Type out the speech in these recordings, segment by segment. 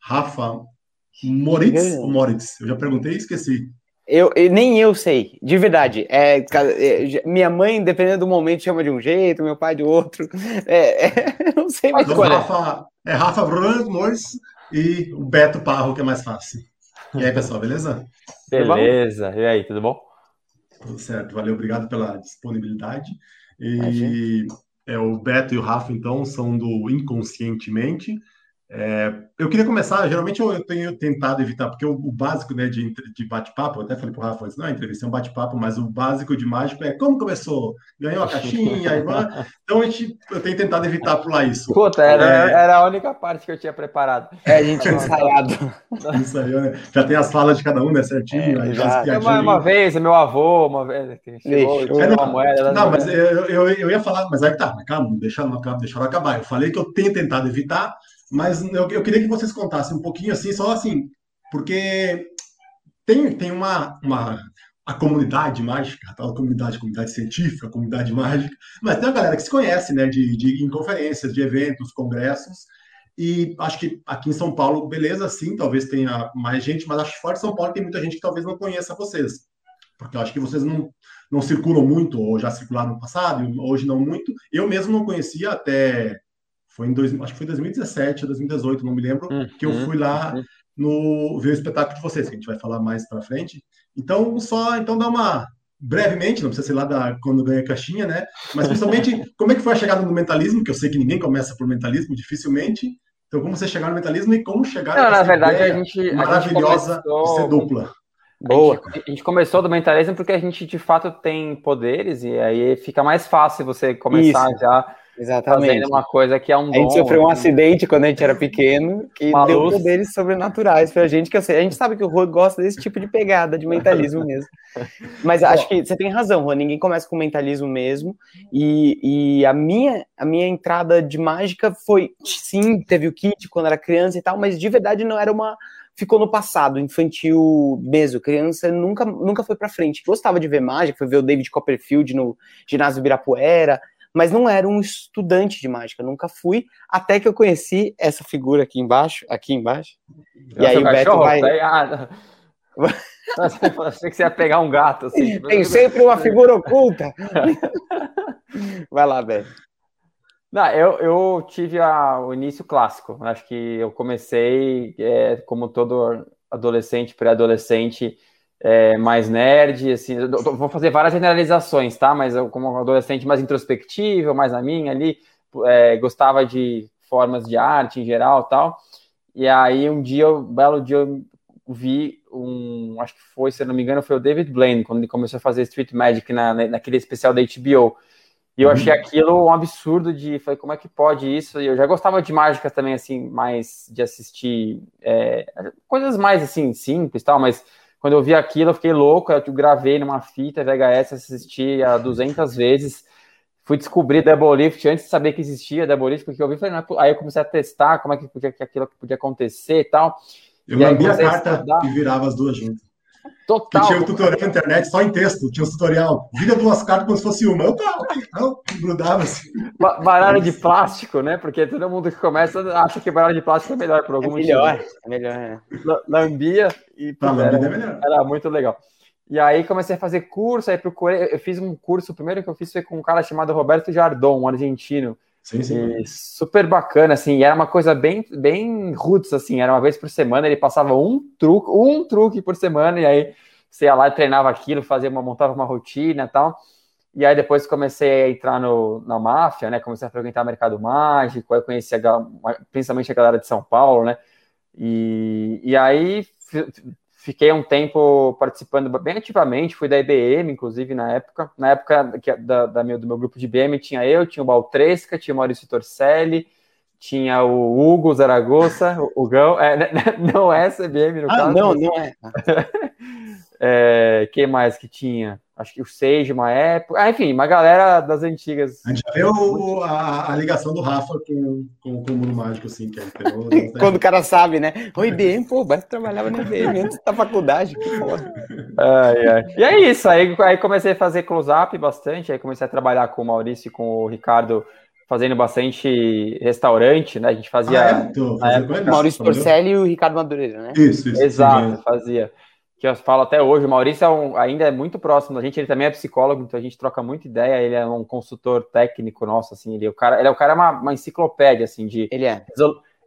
Rafa Moritz, Moritz. Eu já perguntei e esqueci. Eu, nem eu sei, de verdade. É, é, minha mãe, dependendo do momento, chama de um jeito, meu pai de outro. É, é, não sei mais então, qual Rafa, é. É Rafa Moritz e o Beto Parro, que é mais fácil. E aí, pessoal, beleza? Beleza. E aí, tudo bom? Tudo certo. Valeu, obrigado pela disponibilidade. E é, o Beto e o Rafa, então, são do Inconscientemente. É, eu queria começar, geralmente eu, eu tenho tentado evitar, porque o, o básico né, de, de bate-papo, eu até falei para o Rafa não é entrevista, é um bate-papo, mas o básico de mágico é como começou, ganhou a caixinha, aí. Então a gente, eu tenho tentado evitar pular isso. Puta, era, é... era a única parte que eu tinha preparado. É, a gente tinha ensaiado. Ensaiou, né? Já tem as falas de cada um, né, certinho. É, já. já uma, uma, vez, meu avô, uma vez, chegou, é, não, moeda, não, mas eu, eu, eu, ia falar, mas aí tá, calma, deixa, deixa eu acabar. Eu falei que eu tenho tentado evitar, mas eu, eu queria que vocês contassem um pouquinho assim, só assim, porque tem, tem uma, uma a comunidade mágica, a tal comunidade, comunidade científica, comunidade mágica, mas tem a galera que se conhece, né, de, de em conferências, de eventos, congressos, e acho que aqui em São Paulo, beleza, sim, talvez tenha mais gente, mas acho que fora de São Paulo tem muita gente que talvez não conheça vocês, porque eu acho que vocês não, não circulam muito, ou já circularam no passado, hoje não muito. Eu mesmo não conhecia até foi em dois, acho que foi 2017 ou 2018, não me lembro, uhum, que eu fui lá uhum. no ver o espetáculo de vocês, que a gente vai falar mais para frente. Então, só então dá uma brevemente, não precisa ser lá da quando ganha caixinha, né? Mas principalmente como é que foi a chegada no mentalismo, que eu sei que ninguém começa por mentalismo, dificilmente. Então, como você chegar no mentalismo e como chegar não, na verdade, a gente maravilhosa a gente começou... de ser dupla. Boa. A gente, a gente, começou do mentalismo porque a gente de fato tem poderes e aí fica mais fácil você começar Isso. já Exatamente. Fazendo uma coisa que é um dom. A gente sofreu um assim. acidente quando a gente era pequeno que deu poderes sobrenaturais pra gente, que sei, a gente sabe que o Rô gosta desse tipo de pegada, de mentalismo mesmo. Mas acho que você tem razão, Rô, ninguém começa com mentalismo mesmo. E, e a, minha, a minha entrada de mágica foi, sim, teve o kit quando era criança e tal, mas de verdade não era uma ficou no passado, infantil mesmo. Criança nunca, nunca foi para frente. Gostava de ver mágica, foi ver o David Copperfield no ginásio Birapuera, mas não era um estudante de mágica, nunca fui, até que eu conheci essa figura aqui embaixo, aqui embaixo. e aí o Beto vai... Tá Achei que você ia pegar um gato. Assim. Tem sempre uma figura oculta. vai lá, Beto. Não, eu, eu tive a, o início clássico. Acho que eu comecei, é, como todo adolescente, pré-adolescente, é, mais nerd, assim, vou fazer várias generalizações, tá? Mas eu, como adolescente mais introspectivo, mais na minha ali, é, gostava de formas de arte em geral tal. E aí um dia, um belo dia, eu vi um, acho que foi, se não me engano, foi o David Blaine, quando ele começou a fazer Street Magic na, naquele especial da HBO. E eu uhum. achei aquilo um absurdo de, falei, como é que pode isso? E eu já gostava de mágica também, assim, mais de assistir é, coisas mais, assim, simples tal, mas quando eu vi aquilo, eu fiquei louco. Eu gravei numa fita VHS, assisti a 200 vezes. Fui descobrir Double Lift antes de saber que existia Double Lift, porque eu vi, falei, é aí eu comecei a testar como é que, podia, que aquilo podia acontecer e tal. Eu lambi a carta e virava as duas juntas. Total. Que tinha um tutorial na internet só em texto, tinha um tutorial. Vira duas cartas como se fosse uma. Eu tava, não, grudava assim. Baralho de plástico, né? Porque todo mundo que começa acha que baralho de plástico é melhor por algum é melhor, motivo. É melhor, é. Lambia e tá, era, é melhor. era muito legal. E aí comecei a fazer curso, aí procurei, eu fiz um curso, o primeiro que eu fiz foi com um cara chamado Roberto Jardon, um argentino. Sim, sim. super bacana, assim, era uma coisa bem, bem roots, assim, era uma vez por semana, ele passava um truque, um truque por semana, e aí você ia lá e treinava aquilo, fazia uma, montava uma rotina e tal. E aí depois comecei a entrar no, na máfia, né? Comecei a frequentar o mercado mágico, aí conheci a, principalmente a galera de São Paulo, né? E, e aí fiquei um tempo participando bem ativamente, fui da IBM, inclusive, na época. Na época que, da, da meu, do meu grupo de IBM tinha eu, tinha o Baltresca, tinha o Maurício Torcelli, tinha o Hugo Zaragoza, o Gão, é, não é CBM no ah, caso. Não, não é. é. Quem mais que tinha? Acho que o Sage, uma época. Ah, enfim, uma galera das antigas. A gente já viu a, a, ligação do Rafa com, com, com o Mundo Mágico, assim, que é pegou, né? Quando o cara sabe, né? O IBM, pô, vai trabalhava no IBM antes da faculdade, que foda. Ai, ai. E é isso, aí, aí comecei a fazer close-up bastante, aí comecei a trabalhar com o Maurício e com o Ricardo fazendo bastante restaurante, né? A gente fazia. Ah, é? Tô, época, Maurício Porcelli e o Ricardo Madureira, né? Isso, isso. Exato, sim, fazia. Que eu falo até hoje, o Maurício é um, ainda é muito próximo da gente, ele também é psicólogo, então a gente troca muita ideia, ele é um consultor técnico nosso, assim, ele, é o cara, ele é o cara, uma, uma enciclopédia, assim, de. Ele é.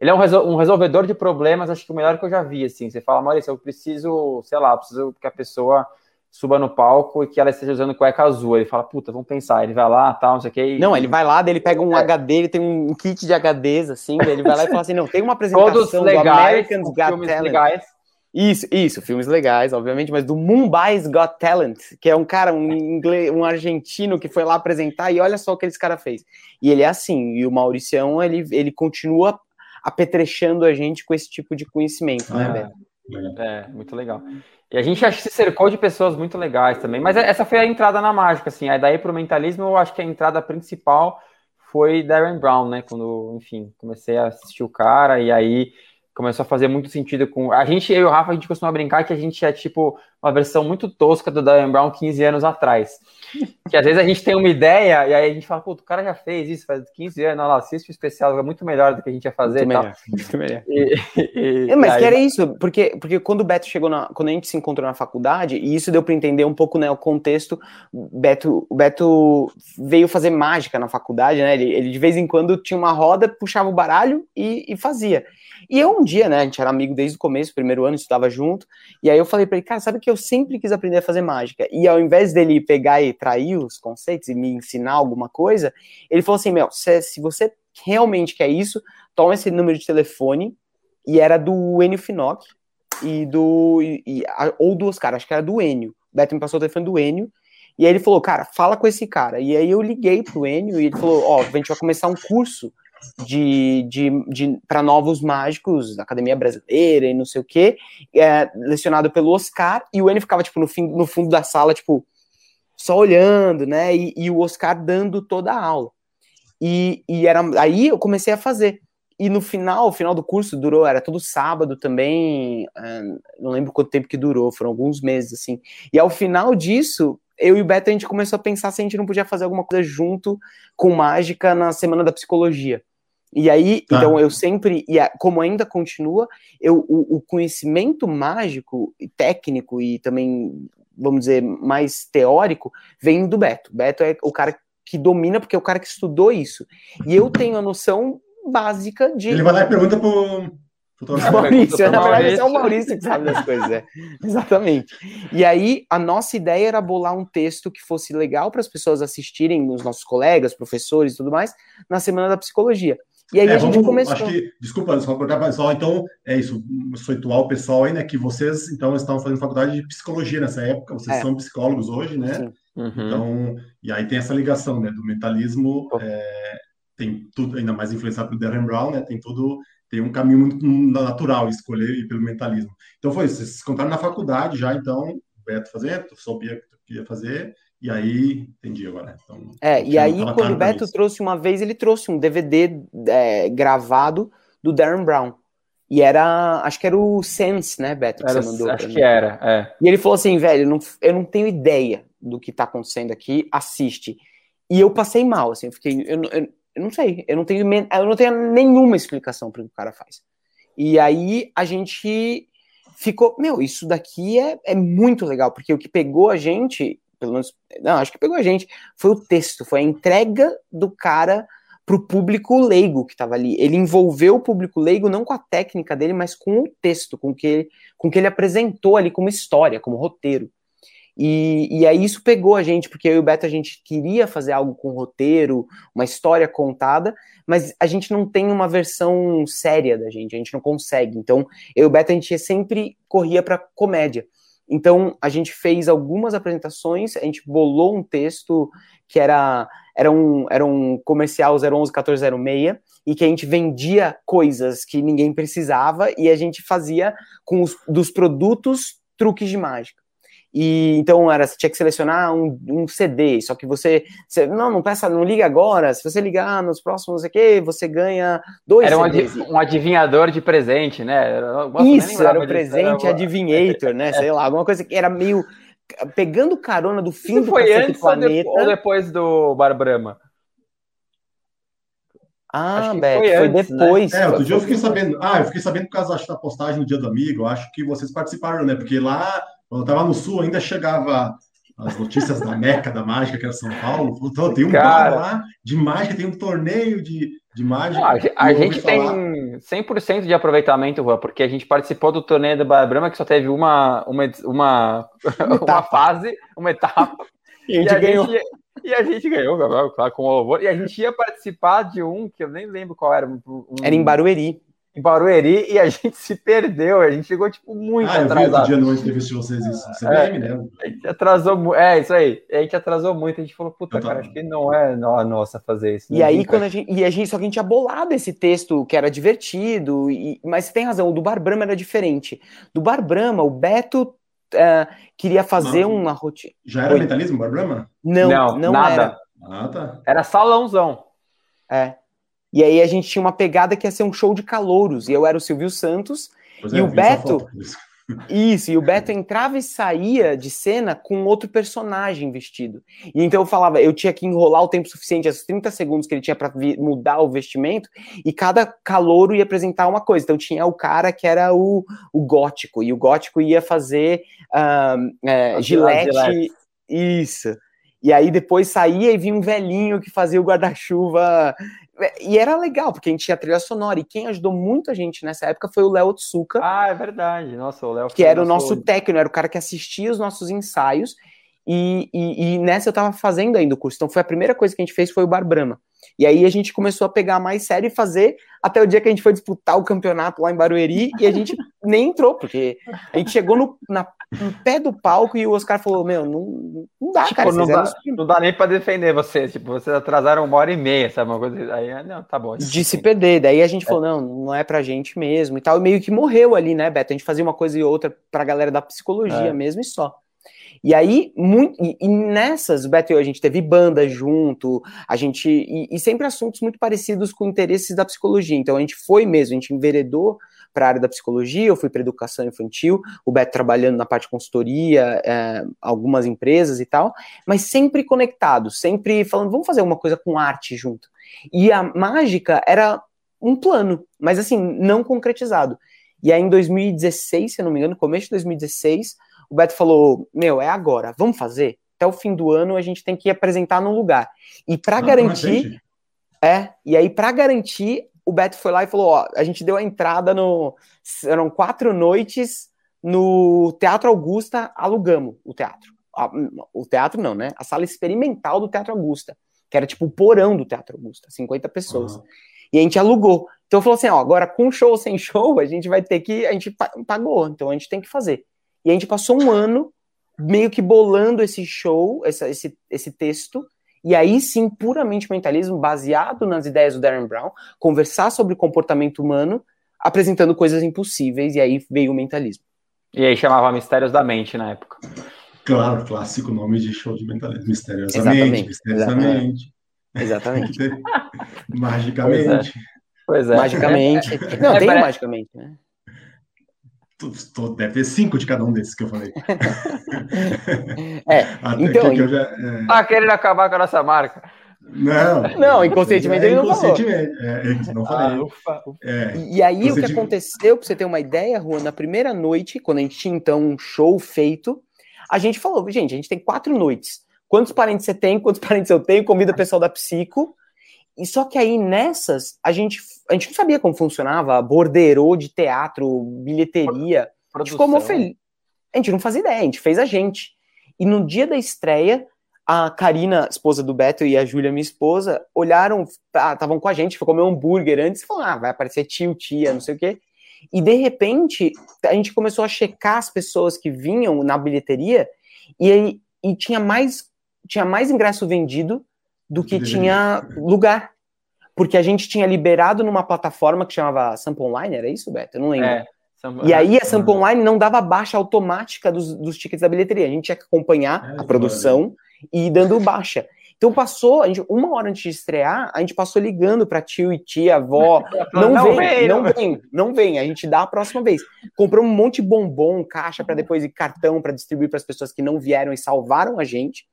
Ele é um, resol, um resolvedor de problemas, acho que o melhor que eu já vi, assim. Você fala, Maurício, eu preciso, sei lá, preciso que a pessoa suba no palco e que ela esteja usando cueca azul. Ele fala, puta, vamos pensar. Ele vai lá, tal, não sei o quê. E... Não, ele vai lá, ele pega um é. HD, ele tem um kit de HDs, assim, ele vai lá e fala assim, não, tem uma apresentação Todos legais, do Americans Got Talent. Legais. Isso, isso, filmes legais, obviamente, mas do Mumbai's Got Talent, que é um cara, um inglês, um argentino que foi lá apresentar e olha só o que esse cara fez. E ele é assim, e o Mauricião, ele, ele continua apetrechando a gente com esse tipo de conhecimento, né, Beto? É, muito legal. E a gente se cercou de pessoas muito legais também. Mas essa foi a entrada na mágica, assim. Aí daí pro mentalismo, eu acho que a entrada principal foi Darren Brown, né? Quando, enfim, comecei a assistir o cara e aí começou a fazer muito sentido com. A gente, eu e o Rafa, a gente costuma brincar que a gente é tipo uma versão muito tosca do Dan Brown 15 anos atrás. Que às vezes a gente tem uma ideia e aí a gente fala, pô, o cara já fez isso faz 15 anos, olha lá, assiste o especial, é muito melhor do que a gente ia fazer. Muito melhor, muito melhor. E, e, é, mas aí... que era isso, porque, porque quando o Beto chegou na. Quando a gente se encontrou na faculdade, e isso deu para entender um pouco né, o contexto, Beto, o Beto veio fazer mágica na faculdade, né? Ele, ele de vez em quando tinha uma roda, puxava o baralho e, e fazia. E eu um dia, né, a gente era amigo desde o começo, primeiro ano, estudava junto, e aí eu falei para ele, cara, sabe que eu sempre quis aprender a fazer mágica? E ao invés dele pegar e trair os conceitos e me ensinar alguma coisa, ele falou assim, meu, se, se você realmente quer isso, toma esse número de telefone, e era do Enio Finoc, e do, e, e, ou do Oscar, acho que era do Enio, o Beto me passou o telefone do Enio, e aí ele falou, cara, fala com esse cara, e aí eu liguei pro Enio, e ele falou, ó, oh, a gente vai começar um curso de, de, de para novos mágicos, Academia Brasileira e não sei o que, é, lecionado pelo Oscar, e o N ficava, tipo, no, fim, no fundo da sala, tipo, só olhando, né, e, e o Oscar dando toda a aula. E, e era aí eu comecei a fazer. E no final, o final do curso durou, era todo sábado também, é, não lembro quanto tempo que durou, foram alguns meses, assim. E ao final disso, eu e o Beto, a gente começou a pensar se a gente não podia fazer alguma coisa junto com mágica na Semana da Psicologia. E aí, tá. então eu sempre, e como ainda continua, eu, o, o conhecimento mágico, técnico e também, vamos dizer, mais teórico, vem do Beto. Beto é o cara que domina, porque é o cara que estudou isso. E eu tenho a noção básica de. Ele vai lá e pergunta pro, Maurício, na verdade, é o Maurício que sabe das coisas, é. Exatamente. E aí, a nossa ideia era bolar um texto que fosse legal para as pessoas assistirem, os nossos colegas, professores e tudo mais, na Semana da Psicologia. E aí é, a gente vamos, começou. Acho que, desculpa, só cortar pessoal, então é isso, situar o pessoal aí, né? Que vocês então estavam fazendo faculdade de psicologia nessa época, vocês é. são psicólogos hoje, né? Uhum. Então, e aí tem essa ligação, né? Do mentalismo, é, tem tudo, ainda mais influenciado pelo Darren Brown, né? Tem tudo tem um caminho muito natural escolher pelo mentalismo. Então foi isso, vocês contaram na faculdade já, então, o Beto fazendo, tu sabia que tu queria fazer, e aí, entendi agora. Então, é, e aí quando o Beto trouxe uma vez, ele trouxe um DVD é, gravado do Darren Brown. E era, acho que era o Sense, né, Beto, que era, você mandou. Acho que era, é. E ele falou assim, velho, não, eu não tenho ideia do que tá acontecendo aqui, assiste. E eu passei mal, assim, eu fiquei, eu, eu, eu não sei, eu não tenho, eu não tenho nenhuma explicação para o que o cara faz. E aí a gente ficou, meu, isso daqui é, é muito legal, porque o que pegou a gente, pelo menos, não, acho que pegou a gente, foi o texto, foi a entrega do cara para o público leigo que estava ali. Ele envolveu o público leigo não com a técnica dele, mas com o texto, com que, com que ele apresentou ali como história, como roteiro. E, e aí isso pegou a gente, porque eu e o Beto a gente queria fazer algo com roteiro, uma história contada, mas a gente não tem uma versão séria da gente, a gente não consegue. Então, eu e o Beto a gente sempre corria para comédia. Então, a gente fez algumas apresentações, a gente bolou um texto que era, era, um, era um comercial 011 1406 e que a gente vendia coisas que ninguém precisava e a gente fazia com os dos produtos truques de mágica. E então era, você tinha que selecionar um, um CD, só que você, você, não, não peça, não liga agora. Se você ligar nos próximos aqui, você ganha dois. Era um, CDs. um adivinhador de presente, né? Isso, era o presente era... adivinhator, né? Sei lá, alguma coisa que era meio pegando carona do fim Isso do foi antes planeta. Ou depois do Barbrama? Ah, Beto, foi, foi, antes, né? depois. Né? É, outro dia eu fiquei sabendo. Ah, eu fiquei sabendo por causa da postagem do Dia do Amigo. Eu acho que vocês participaram, né? Porque lá, quando eu tava no Sul, ainda chegava as notícias da Meca da Mágica, que era São Paulo. Então, tem um Cara... bar lá de mágica, tem um torneio de, de mágica. Não, a, gente tem 100% de aproveitamento, Rua, porque a gente participou do torneio da Barra Brama, que só teve uma, uma, uma, uma fase, uma etapa. E a gente e a ganhou. Gente, e a gente ganhou, claro, com o louvor. E a gente ia participar de um que eu nem lembro qual era. Um, era em Barueri em Barueri e a gente se perdeu. A gente chegou, tipo, muito ah, atrasado. Ah, eu vi dia noite teve vocês isso. Você é, me lembra. A gente atrasou, é isso aí. A gente atrasou muito. A gente falou, puta, cara, acho que não é a nossa fazer isso. E aí, quando a gente, e a gente, só que a gente tinha bolado esse texto que era divertido, e, mas você tem razão, o do Bar Brahma era diferente. Do Bar Brahma, o Beto uh, queria fazer não, uma rotina. Já era Oi. mentalismo, Bar Brahma? Não, não, não nada. era. Ah, tá. Era salãozão. É. E aí a gente tinha uma pegada que ia ser um show de calouros. E eu era o Silvio Santos. Pois e é, o Beto. Isso, e o Beto entrava e saía de cena com outro personagem vestido. E então eu falava, eu tinha que enrolar o tempo suficiente, os 30 segundos que ele tinha para mudar o vestimento, e cada calouro ia apresentar uma coisa. Então tinha o cara que era o, o gótico, e o gótico ia fazer uh, é, gilete, gilete. Isso. E aí depois saía e vinha um velhinho que fazia o guarda-chuva e era legal, porque a gente tinha trilha sonora, e quem ajudou muito a gente nessa época foi o Léo Tsuka. Ah, é verdade. Nossa, o Léo Que era o nosso técnico, era o cara que assistia os nossos ensaios, e, e, e, nessa eu tava fazendo ainda o curso. Então foi a primeira coisa que a gente fez foi o Bar Brahma. E aí a gente começou a pegar mais sério e fazer até o dia que a gente foi disputar o campeonato lá em Barueri e a gente nem entrou, porque a gente chegou no, na, no pé do palco e o Oscar falou: Meu, não, não dá, tipo, cara. Não dá, não dá, nem para defender vocês. Tipo, vocês atrasaram uma hora e meia, sabe? Uma coisa. Aí, não, tá bom. De se perder. Daí a gente é. falou: Não, não é pra gente mesmo e tal. E meio que morreu ali, né, Beto? A gente fazia uma coisa e outra pra galera da psicologia é. mesmo e só. E aí, muito, e, e nessas, o Beto e eu, a gente teve banda junto, a gente. E, e, sempre assuntos muito parecidos com interesses da psicologia. Então a gente foi mesmo, a gente enveredou para a área da psicologia, eu fui para educação infantil, o Beto trabalhando na parte de consultoria, é, algumas empresas e tal, mas sempre conectado, sempre falando, vamos fazer alguma coisa com arte junto. E a mágica era um plano, mas assim, não concretizado. E aí em 2016, se eu não me engano, começo de 2016, o Beto falou: Meu, é agora, vamos fazer? Até o fim do ano a gente tem que apresentar num lugar. E para garantir. É, e aí para garantir, o Beto foi lá e falou: Ó, a gente deu a entrada no. Eram quatro noites no Teatro Augusta, alugamos o teatro. O teatro não, né? A sala experimental do Teatro Augusta, que era tipo o porão do Teatro Augusta, 50 pessoas. Uhum. E a gente alugou. Então falou assim: ó, agora com show ou sem show, a gente vai ter que. A gente pagou, então a gente tem que fazer. E a gente passou um ano meio que bolando esse show, essa, esse, esse texto, e aí sim, puramente mentalismo, baseado nas ideias do Darren Brown, conversar sobre comportamento humano, apresentando coisas impossíveis, e aí veio o mentalismo. E aí chamava Mistérios da Mente na época. Claro, clássico nome de show de mentalismo. Misteriosamente, exatamente, misteriosamente. Exatamente. magicamente. Pois é. Pois é. Magicamente. Não, é, tem parece... magicamente, né? Deve ter cinco de cada um desses que eu falei. é, Até então, que eu já, é... Tá querendo acabar com a nossa marca. Não, não, inconscientemente é, ele não falou. É, não falei. Ah, ufa, ufa. É, e aí o que aconteceu, para você ter uma ideia, Juan, na primeira noite, quando a gente tinha então um show feito, a gente falou, gente, a gente tem quatro noites. Quantos parentes você tem? Quantos parentes eu tenho? Convida o pessoal da Psico. E só que aí nessas, a gente, a gente não sabia como funcionava, borderou de teatro, bilheteria. Produção. A gente ficou feliz. A gente não fazia ideia, a gente fez a gente. E no dia da estreia, a Karina, esposa do Beto, e a Júlia, minha esposa, olharam, estavam com a gente, foi comer um hambúrguer antes e falaram: ah, vai aparecer tio, tia, não sei o quê. E de repente, a gente começou a checar as pessoas que vinham na bilheteria e, e tinha mais tinha mais ingresso vendido do que tinha lugar. Porque a gente tinha liberado numa plataforma que chamava Sample Online, era isso, Beto? Eu não lembro. É, e aí a Sample Online não dava baixa automática dos, dos tickets da bilheteria. A gente tinha que acompanhar é, a produção e ir dando baixa. Então passou, a gente, uma hora antes de estrear, a gente passou ligando para tio e tia, avó. Não, não vem, vem, não vem, não vem. A gente dá a próxima vez. Comprou um monte de bombom, caixa para depois e cartão para distribuir para as pessoas que não vieram e salvaram a gente.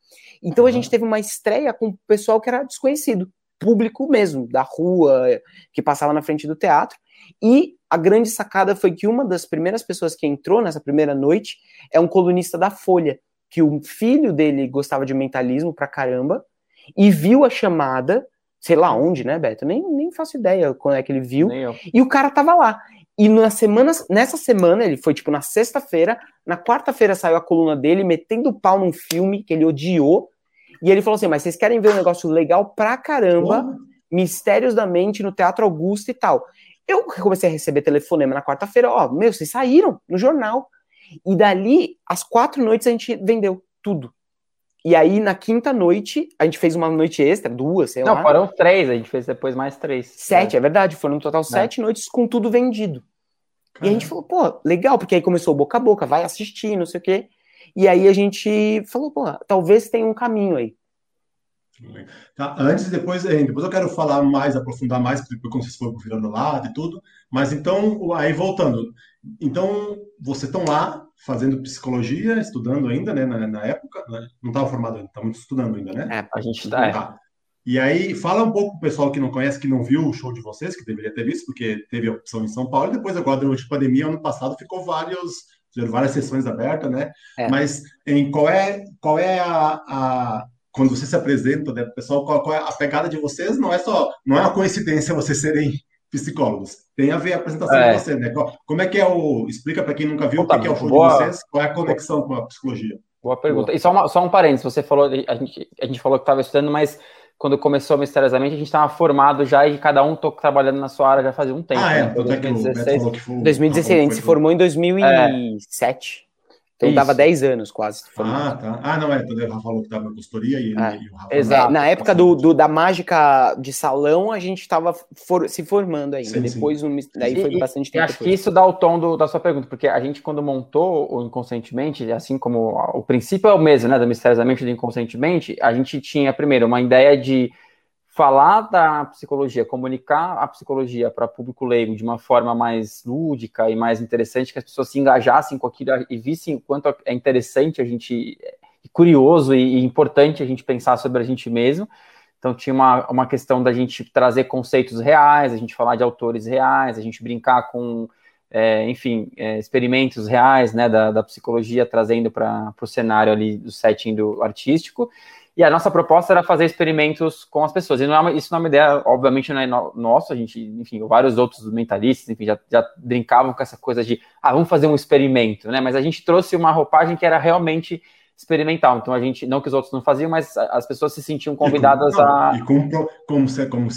Então a gente teve uma estreia com o pessoal que era desconhecido. público mesmo, da rua, que passava na frente do teatro. E a grande sacada foi que uma das primeiras pessoas que entrou nessa primeira noite é um colunista da Folha, que o filho dele gostava de mentalismo pra caramba, e viu a chamada, sei lá onde, né, Beto? Nem, nem faço ideia quando é que ele viu. E o cara tava lá. E na semana, nessa semana, ele foi tipo na sexta-feira, na quarta-feira saiu a coluna dele metendo pau num filme que ele odiou. E ele falou assim: Mas vocês querem ver um negócio legal pra caramba? Mistérios da Mente no Teatro Augusto e tal. Eu comecei a receber telefonema na quarta-feira: Ó, meu, vocês saíram no jornal. E dali, às quatro noites, a gente vendeu tudo. E aí, na quinta noite, a gente fez uma noite extra, duas, sei Não, lá. Não, foram três, a gente fez depois mais três. Sete, é, é verdade, foram no total é. sete noites com tudo vendido. Caramba. E a gente falou, pô, legal, porque aí começou boca a boca, vai assistir, não sei o quê. E aí a gente falou, pô, talvez tenha um caminho aí. Tá, antes, depois, eh, depois eu quero falar mais, aprofundar mais, porque quando vocês foram virando lado e tudo. Mas então, aí voltando. Então, vocês estão lá fazendo psicologia, estudando ainda, né, na, na época, né? não estava formado ainda, estamos estudando ainda, né? É, a gente está. É. Tá. E aí, fala um pouco para o pessoal que não conhece, que não viu o show de vocês, que deveria ter visto, porque teve a opção em São Paulo, e depois, agora, durante a pandemia, ano passado, ficou vários, várias sessões abertas, né? É. Mas em qual é, qual é a, a quando você se apresenta, né, pessoal, qual, qual, é a pegada de vocês? Não é só, não é uma coincidência vocês serem psicólogos. Tem a ver a apresentação é. de você, né? Como é que é o. Explica para quem nunca viu o que é o show boa, de vocês, qual é a conexão com a psicologia? Boa pergunta. Boa. E só, uma, só um parênteses, você falou, a gente, a gente falou que estava estudando, mas quando começou misteriosamente, a gente estava formado já e cada um tô trabalhando na sua área já fazia um tempo. Ah, é, né? 2016. 2016, a gente se formou em 2007. É. Então Isso. dava 10 anos quase. Ah, tá. Ah, não, é. Então o Rafa falou que estava na consultoria e, é. e o Rafa. Exato. Na época do, do, da mágica de salão, a gente estava for, se formando ainda. Sim, depois, sim. Um, daí foi e, bastante tempo. E acho depois. que isso dá o tom do, da sua pergunta, porque a gente, quando montou o Inconscientemente, assim como o princípio é o mesmo, né, da Misteriosamente do Inconscientemente, a gente tinha, primeiro, uma ideia de falar da psicologia, comunicar a psicologia para público leigo de uma forma mais lúdica e mais interessante, que as pessoas se engajassem com aquilo e vissem o quanto é interessante a gente, curioso e, importante a gente pensar sobre a gente mesmo. Então tinha uma, uma questão da gente trazer conceitos reais, a gente falar de autores reais, a gente brincar com, é, enfim, é, experimentos reais né, da, da psicologia, trazendo para o cenário ali do setting do artístico. E a nossa proposta era fazer experimentos com as pessoas. E não é, isso não é uma ideia, obviamente, não é no, nossa, a gente, enfim, vários outros mentalistas, enfim, já, já brincavam com essa coisa de, ah, vamos fazer um experimento, né? Mas a gente trouxe uma roupagem que era realmente experimental. Então a gente, não que os outros não faziam, mas as pessoas se sentiam convidadas e com, a. E com, como, como,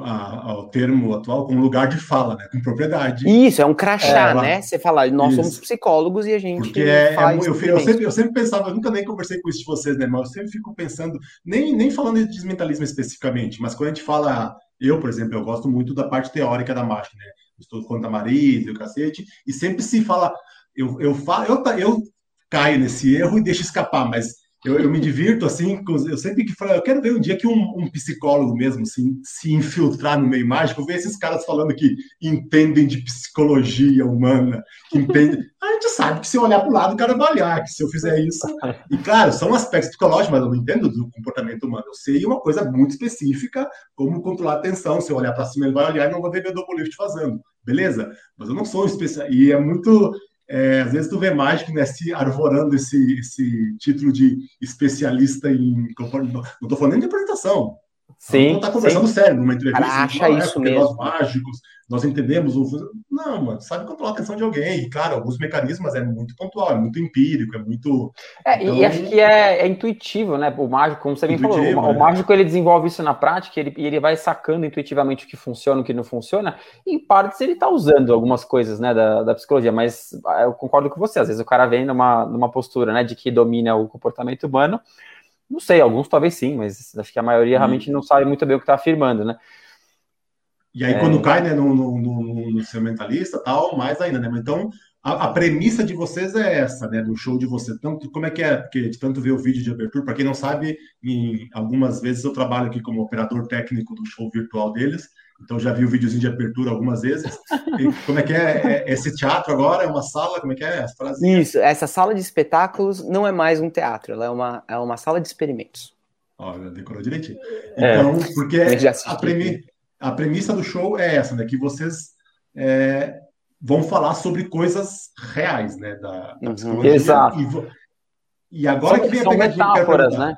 a, o termo atual como lugar de fala, né? Com propriedade. Isso, é um crachá, é, né? Você fala, nós isso. somos psicólogos e a gente. Porque é, é eu, eu, sempre, eu sempre pensava, eu nunca nem conversei com isso de vocês, né? Mas eu sempre fico pensando, nem, nem falando de desmentalismo especificamente, mas quando a gente fala, eu, por exemplo, eu gosto muito da parte teórica da mágica, né? Estou contra a Marisa e o cacete, e sempre se fala, eu, eu, falo, eu, eu caio nesse erro e deixo escapar, mas eu, eu me divirto assim, eu sempre que falo, eu quero ver um dia que um, um, psicólogo mesmo assim, se infiltrar no meio mágico, ver esses caras falando que entendem de psicologia humana, que entendem. A gente sabe que se eu olhar para o lado, o cara vai olhar, que se eu fizer isso. E claro, são aspectos psicológicos, mas eu não entendo do comportamento humano. Eu sei uma coisa muito específica, como controlar a atenção. Se eu olhar para cima, ele vai olhar e não vai ver meu double lift fazendo. Beleza? Mas eu não sou um especialista. E é muito é, às vezes tu vê mágico né, se arvorando esse, esse título de especialista em. Não estou falando nem de apresentação. Sim. Não está conversando sim. sério numa entrevista. Cara, acha não, isso é mesmo. Nós mágicos, nós entendemos o. Não, mano, sabe controlar a atenção de alguém. E, claro, alguns mecanismos é muito pontual, é muito empírico, é muito. É, então... e acho que é, é, intuitivo, né? O mágico, como você bem falou, o, o, mágico ele desenvolve isso na prática ele, e ele vai sacando intuitivamente o que funciona, o que não funciona. E, em partes, ele está usando algumas coisas, né, da, da psicologia, mas ah, eu concordo com você. Às vezes o cara vem numa, numa postura, né, de que domina o comportamento humano. Não sei, alguns talvez sim, mas acho que a maioria hum. realmente não sabe muito bem o que está afirmando, né? E aí, é... quando cai né, no, no, no, no seu mentalista, tal, mais ainda, né? Então, a, a, premissa de vocês é essa, né? Do show de vocês. Então, como é que é? Porque de tanto ver o vídeo de abertura, para quem não sabe, em, algumas vezes eu trabalho aqui como operador técnico do show virtual deles. Então já vi o videozinho de abertura algumas vezes. E como é que é, é esse teatro agora? É uma sala? Como é que é essa frase? Isso, essa sala de espetáculos não é mais um teatro, ela é uma, é uma sala de experimentos. Ó, decorou direitinho. É. Então, é. porque a, premi a premissa do show é essa, né? Que vocês é, vão falar sobre coisas reais, né? Da, da uhum. psicologia. Exato. E, e agora são, que vem a metáforas, né?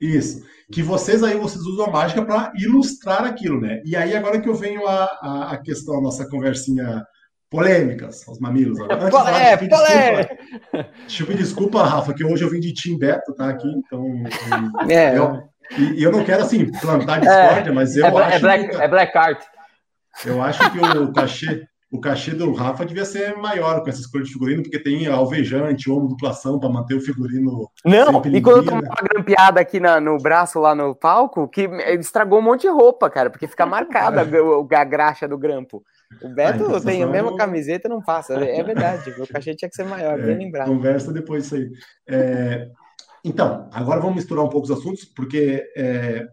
Isso. Que vocês aí vocês usam a mágica para ilustrar aquilo, né? E aí agora que eu venho a, a, a questão, a nossa conversinha polêmicas, os mamilos. Antes, é, lá, desculpa, deixa eu pedir desculpa, Rafa, que hoje eu vim de Tim Beto, tá aqui, então. É. Eu, e, eu não quero, assim, plantar discórdia, é, mas eu é, acho. É Black, que, é Black Art. Eu acho que o cachê, o cachê do Rafa devia ser maior com essa escolha de figurino, porque tem alvejante, ombro duplação para manter o figurino. Não, e quando eu tomei né? uma grampeada aqui na, no braço lá no palco, que estragou um monte de roupa, cara, porque fica marcada a, a graxa do grampo. O Beto tem a mesma eu... camiseta não passa. É verdade, o cachê tinha que ser maior, é, bem lembrado. Conversa depois isso aí. É, então, agora vamos misturar um pouco os assuntos, porque é,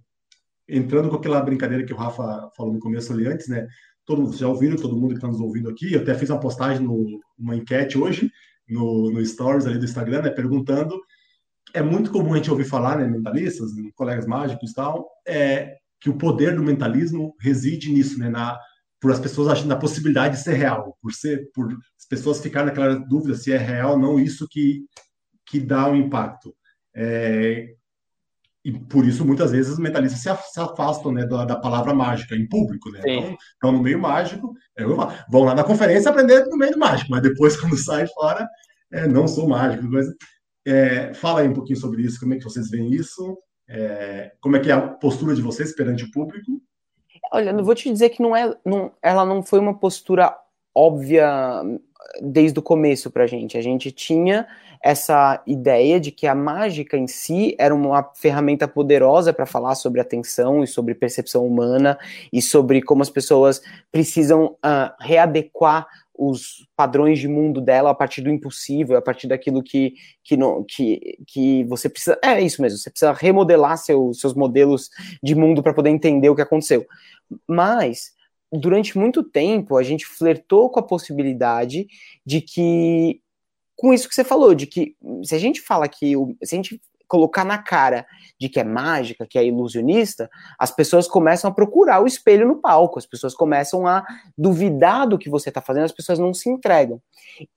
entrando com aquela brincadeira que o Rafa falou no começo ali antes, né? Todo mundo já ouviram, todo mundo que está nos ouvindo aqui. Eu até fiz uma postagem, no, uma enquete hoje, no, no Stories ali do Instagram, né? Perguntando. É muito comum a gente ouvir falar, né? Mentalistas, colegas mágicos e tal, é, que o poder do mentalismo reside nisso, né? Na, por as pessoas achando a possibilidade de ser real, por ser, por as pessoas ficarem naquela dúvida se é real ou não, isso que, que dá o um impacto. É, e por isso, muitas vezes, os mentalistas se afastam né, da, da palavra mágica em público. Né? Então, estão no meio mágico, é, vão lá na conferência aprender no meio mágico, mas depois, quando sai fora, é, não sou mágico. Mas, é, fala aí um pouquinho sobre isso, como é que vocês veem isso, é, como é que é a postura de vocês perante o público Olha, não vou te dizer que não é, não, ela não foi uma postura óbvia desde o começo para a gente. A gente tinha essa ideia de que a mágica em si era uma ferramenta poderosa para falar sobre atenção e sobre percepção humana e sobre como as pessoas precisam uh, readequar os padrões de mundo dela a partir do impossível, a partir daquilo que, que, não, que, que você precisa. É isso mesmo, você precisa remodelar seu, seus modelos de mundo para poder entender o que aconteceu. Mas, durante muito tempo, a gente flertou com a possibilidade de que, com isso que você falou, de que se a gente fala que, se a gente colocar na cara de que é mágica, que é ilusionista, as pessoas começam a procurar o espelho no palco, as pessoas começam a duvidar do que você está fazendo, as pessoas não se entregam.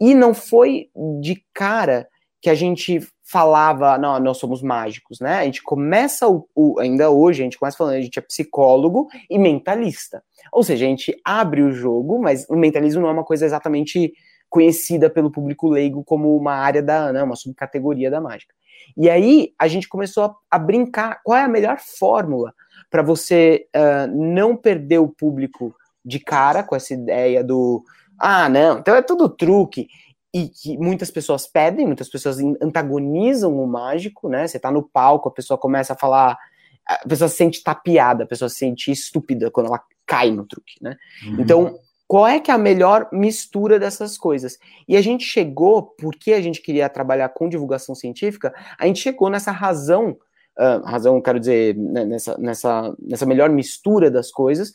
E não foi de cara que a gente falava, não, nós somos mágicos, né? A gente começa o, o, ainda hoje, a gente começa falando, a gente é psicólogo e mentalista. Ou seja, a gente abre o jogo, mas o mentalismo não é uma coisa exatamente conhecida pelo público leigo como uma área da, né, uma subcategoria da mágica. E aí a gente começou a, a brincar qual é a melhor fórmula para você uh, não perder o público de cara com essa ideia do ah, não, então é tudo truque e que muitas pessoas pedem, muitas pessoas antagonizam o mágico, né? Você tá no palco, a pessoa começa a falar, a pessoa se sente tapeada, a pessoa se sente estúpida quando ela cai no truque, né? Uhum. Então, qual é que é a melhor mistura dessas coisas? E a gente chegou, porque a gente queria trabalhar com divulgação científica, a gente chegou nessa razão, uh, razão, quero dizer, né, nessa, nessa, nessa melhor mistura das coisas,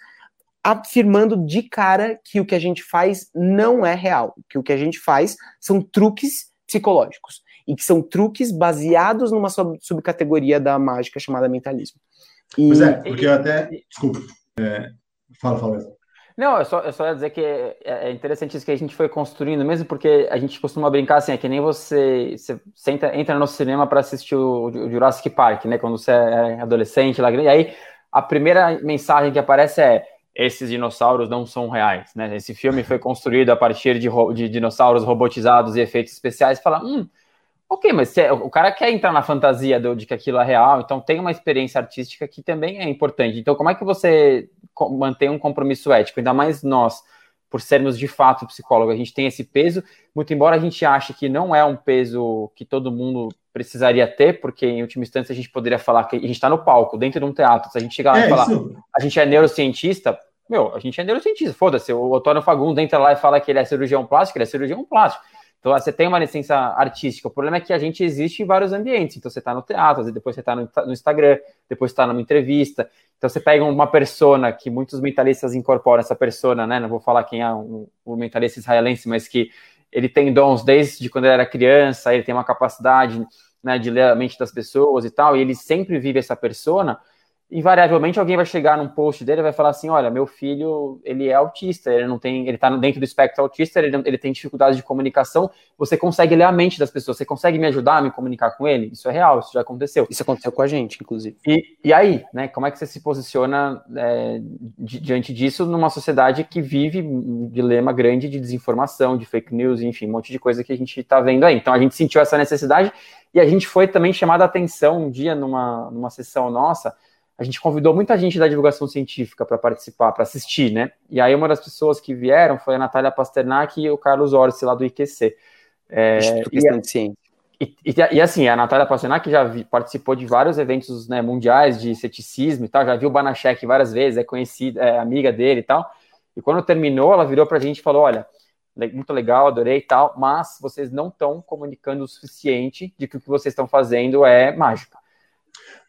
afirmando de cara que o que a gente faz não é real, que o que a gente faz são truques psicológicos e que são truques baseados numa sub subcategoria da mágica chamada mentalismo. E... Pois é, porque eu até. Desculpa. É... Fala, fala. Não, eu só, eu só ia dizer que é, é interessante isso que a gente foi construindo, mesmo porque a gente costuma brincar assim, é que nem você, você senta, entra no cinema para assistir o, o, Jurassic Park, né? Quando você é adolescente, lá, e aí a primeira mensagem que aparece é esses dinossauros não são reais, né? Esse filme foi construído a partir de, de dinossauros robotizados e efeitos especiais. Fala, hum, ok, mas é, o cara quer entrar na fantasia do, de que aquilo é real, então tem uma experiência artística que também é importante. Então, como é que você mantém um compromisso ético? Ainda mais nós, por sermos de fato psicólogos, a gente tem esse peso, muito embora a gente ache que não é um peso que todo mundo precisaria ter, porque em última instância a gente poderia falar que a gente está no palco, dentro de um teatro. Se a gente chegar lá é, e falar, isso. a gente é neurocientista, meu, a gente é neurocientista, foda-se. O Otônio Fagundes entra lá e fala que ele é cirurgião plástico, ele é cirurgião plástico. Então você tem uma licença artística. O problema é que a gente existe em vários ambientes. Então você está no teatro, depois você está no, Instagram, depois está numa entrevista. Então você pega uma persona que muitos mentalistas incorporam essa persona, né? Não vou falar quem é um, um mentalista israelense, mas que ele tem dons desde quando ele era criança, ele tem uma capacidade né, de ler a mente das pessoas e tal, e ele sempre vive essa persona, invariavelmente alguém vai chegar num post dele e vai falar assim, olha, meu filho, ele é autista, ele não tem, ele tá dentro do espectro autista, ele, ele tem dificuldade de comunicação, você consegue ler a mente das pessoas, você consegue me ajudar a me comunicar com ele? Isso é real, isso já aconteceu. Isso aconteceu com a gente, inclusive. E, e aí, né, como é que você se posiciona é, di, diante disso numa sociedade que vive um dilema grande de desinformação, de fake news, enfim, um monte de coisa que a gente tá vendo aí. Então a gente sentiu essa necessidade e a gente foi também chamado a atenção um dia numa, numa sessão nossa, a gente convidou muita gente da divulgação científica para participar, para assistir, né? E aí uma das pessoas que vieram foi a Natália Pasternak e o Carlos Orsi, lá do IQC. É, e, de Ciência. E, e, e, assim, a Natália Pasternak já vi, participou de vários eventos né, mundiais de ceticismo e tal, já viu o Banachek várias vezes, é conhecida, é amiga dele e tal. E quando terminou, ela virou para a gente e falou: olha, muito legal, adorei e tal, mas vocês não estão comunicando o suficiente de que o que vocês estão fazendo é mágica.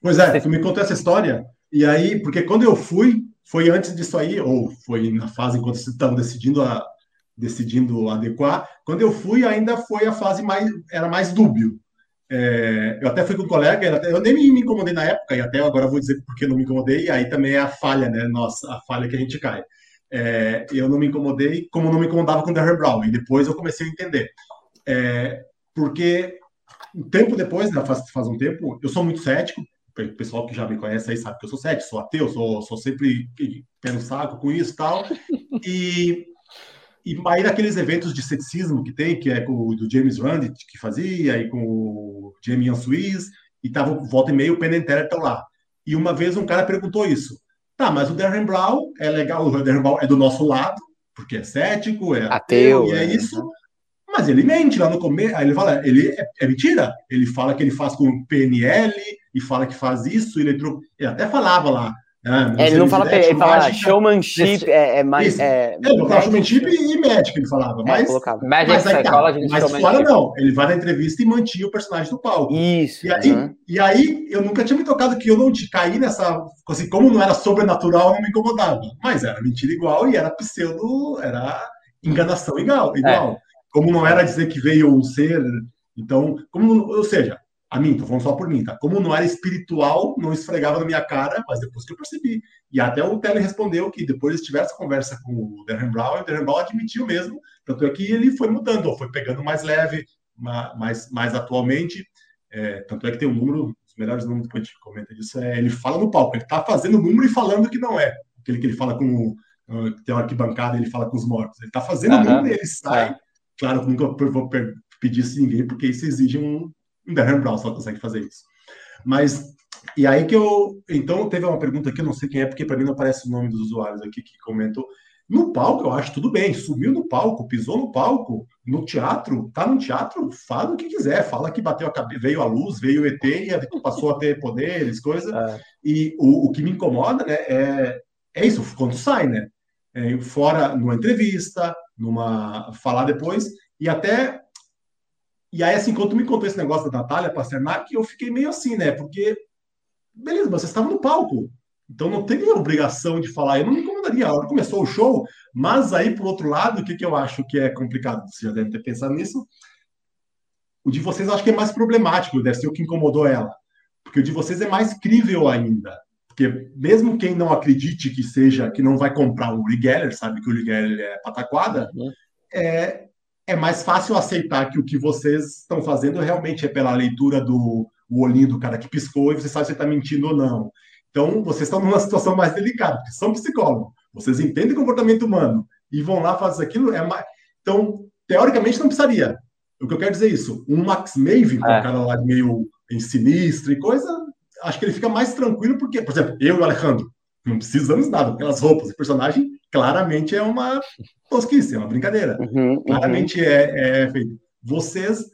Pois é, tu me contou essa história, e aí, porque quando eu fui, foi antes disso aí, ou foi na fase enquanto vocês estavam decidindo a, decidindo adequar. Quando eu fui, ainda foi a fase mais, era mais dúbio. É, eu até fui com um colega, eu nem me incomodei na época, e até agora vou dizer porque não me incomodei, e aí também é a falha, né? Nossa, a falha que a gente cai. É, eu não me incomodei, como não me incomodava com o Darren Brown, e depois eu comecei a entender. É, porque um tempo depois, né, faz, faz um tempo, eu sou muito cético, o pessoal que já me conhece aí sabe que eu sou cético, sou ateu, sou, sou sempre pé no saco com isso e tal. E, e aí naqueles eventos de ceticismo que tem, que é com o do James Randi que fazia, e com o Jamie Ian Suiz, e tava volta e meio o Penn Teller estão lá. E uma vez um cara perguntou isso. Tá, mas o Darren Brown é legal, o Darren Brown é do nosso lado, porque é cético, é ateu, ateu e é, é isso. Mas ele mente lá no começo. Aí ele fala, ele é, é, mentira. Ele fala que ele faz com PNL e fala que faz isso. Ele, ele até falava lá. Né, é, ele não fala PNL, ele fala showmanship, é, é mais. É, é, ele falava showmanship e médico, ele falava. É, mas, mas, mas, aí, tá, mas fora não. Ele vai na entrevista e mantinha o personagem do palco. Isso. E aí, uhum. e aí eu nunca tinha me tocado que eu não te caí nessa. Assim, como não era sobrenatural, não me incomodava. Mas era mentira igual e era pseudo, era enganação igual. igual. É como não era dizer que veio um ser, então, como, ou seja, a mim, tô falando só por mim, tá? Como não era espiritual, não esfregava na minha cara, mas depois que eu percebi. E até o Tele respondeu que depois de tiver essa conversa com o Darren Brown, o Darren Brown admitiu mesmo, tanto é que ele foi mudando, ou foi pegando mais leve, mais, mais atualmente, é, tanto é que tem um número, os melhores números que a gente comenta disso, é ele fala no palco, ele tá fazendo o número e falando que não é. Aquele que ele fala com, tem uma arquibancada, ele fala com os mortos. Ele tá fazendo o número e ele sai... É Claro, nunca vou pedir isso a ninguém, porque isso exige um, um Darren Brown, só consegue fazer isso. Mas, e aí que eu. Então, teve uma pergunta aqui, eu não sei quem é, porque para mim não aparece o nome dos usuários aqui que comentou. No palco, eu acho tudo bem. Subiu no palco, pisou no palco, no teatro, tá no teatro, fala o que quiser. Fala que bateu a cabeça, veio a luz, veio o ET e passou a ter poderes, coisa. É. E o, o que me incomoda, né, é, é isso, quando sai, né? É, fora numa entrevista, numa falar depois. E até e aí assim quando tu me contou esse negócio da Natália Pasternak eu fiquei meio assim né? Porque beleza vocês estavam no palco. Então não tem obrigação de falar. Eu não me incomodaria. A hora começou o show mas aí por outro lado o que, que eu acho que é complicado? Você já deve ter pensado nisso. O de vocês acho que é mais problemático. Deve ser o que incomodou ela. Porque o de vocês é mais crível ainda porque mesmo quem não acredite que seja, que não vai comprar o Uri Geller, sabe que o Uri Geller é pataquada, uhum. é, é mais fácil aceitar que o que vocês estão fazendo realmente é pela leitura do olhinho do cara que piscou e você sabe se está mentindo ou não. Então, vocês estão numa situação mais delicada, porque são psicólogos, vocês entendem comportamento humano e vão lá fazer aquilo. É mais... Então, teoricamente, não precisaria. O que eu quero dizer é isso. Um Max Maven, é. um cara lá meio em sinistro e coisa, acho que ele fica mais tranquilo, porque, por exemplo, eu e o Alejandro não precisamos nada, aquelas roupas, o personagem claramente é uma tosquice, é uma brincadeira. Uhum, uhum. claramente uhum. É, é feito. Vocês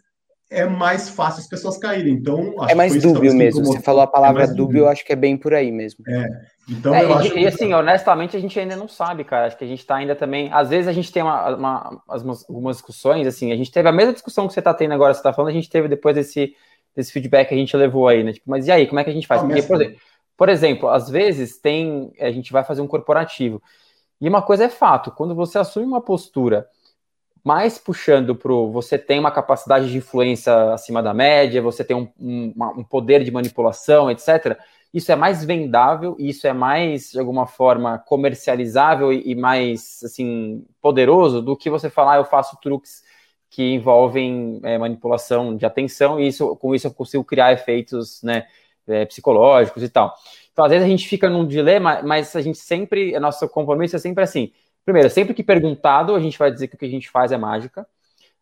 é mais fácil as pessoas caírem. Então, é mais dúbio mesmo. Você falou a palavra é dúbio, dúbio, eu acho que é bem por aí mesmo. É. Então, é, eu e, acho e assim, honestamente, a gente ainda não sabe, cara. Acho que a gente está ainda também. Às vezes a gente tem uma, uma, algumas discussões, assim, a gente teve a mesma discussão que você está tendo agora, você está falando, a gente teve depois desse desse feedback que a gente levou aí, né? Tipo, mas e aí, como é que a gente faz? Porque, por exemplo, por exemplo, às vezes tem, a gente vai fazer um corporativo. E uma coisa é fato, quando você assume uma postura mais puxando para você tem uma capacidade de influência acima da média, você tem um, um, um, poder de manipulação, etc. Isso é mais vendável, isso é mais, de alguma forma, comercializável e, e mais, assim, poderoso do que você falar, ah, eu faço truques que envolvem é, manipulação de atenção e isso, com isso eu consigo criar efeitos, né, é, psicológicos e tal. Então, às vezes a gente fica num dilema, mas a gente sempre, nosso compromisso é sempre assim, Primeiro, sempre que perguntado, a gente vai dizer que o que a gente faz é mágica.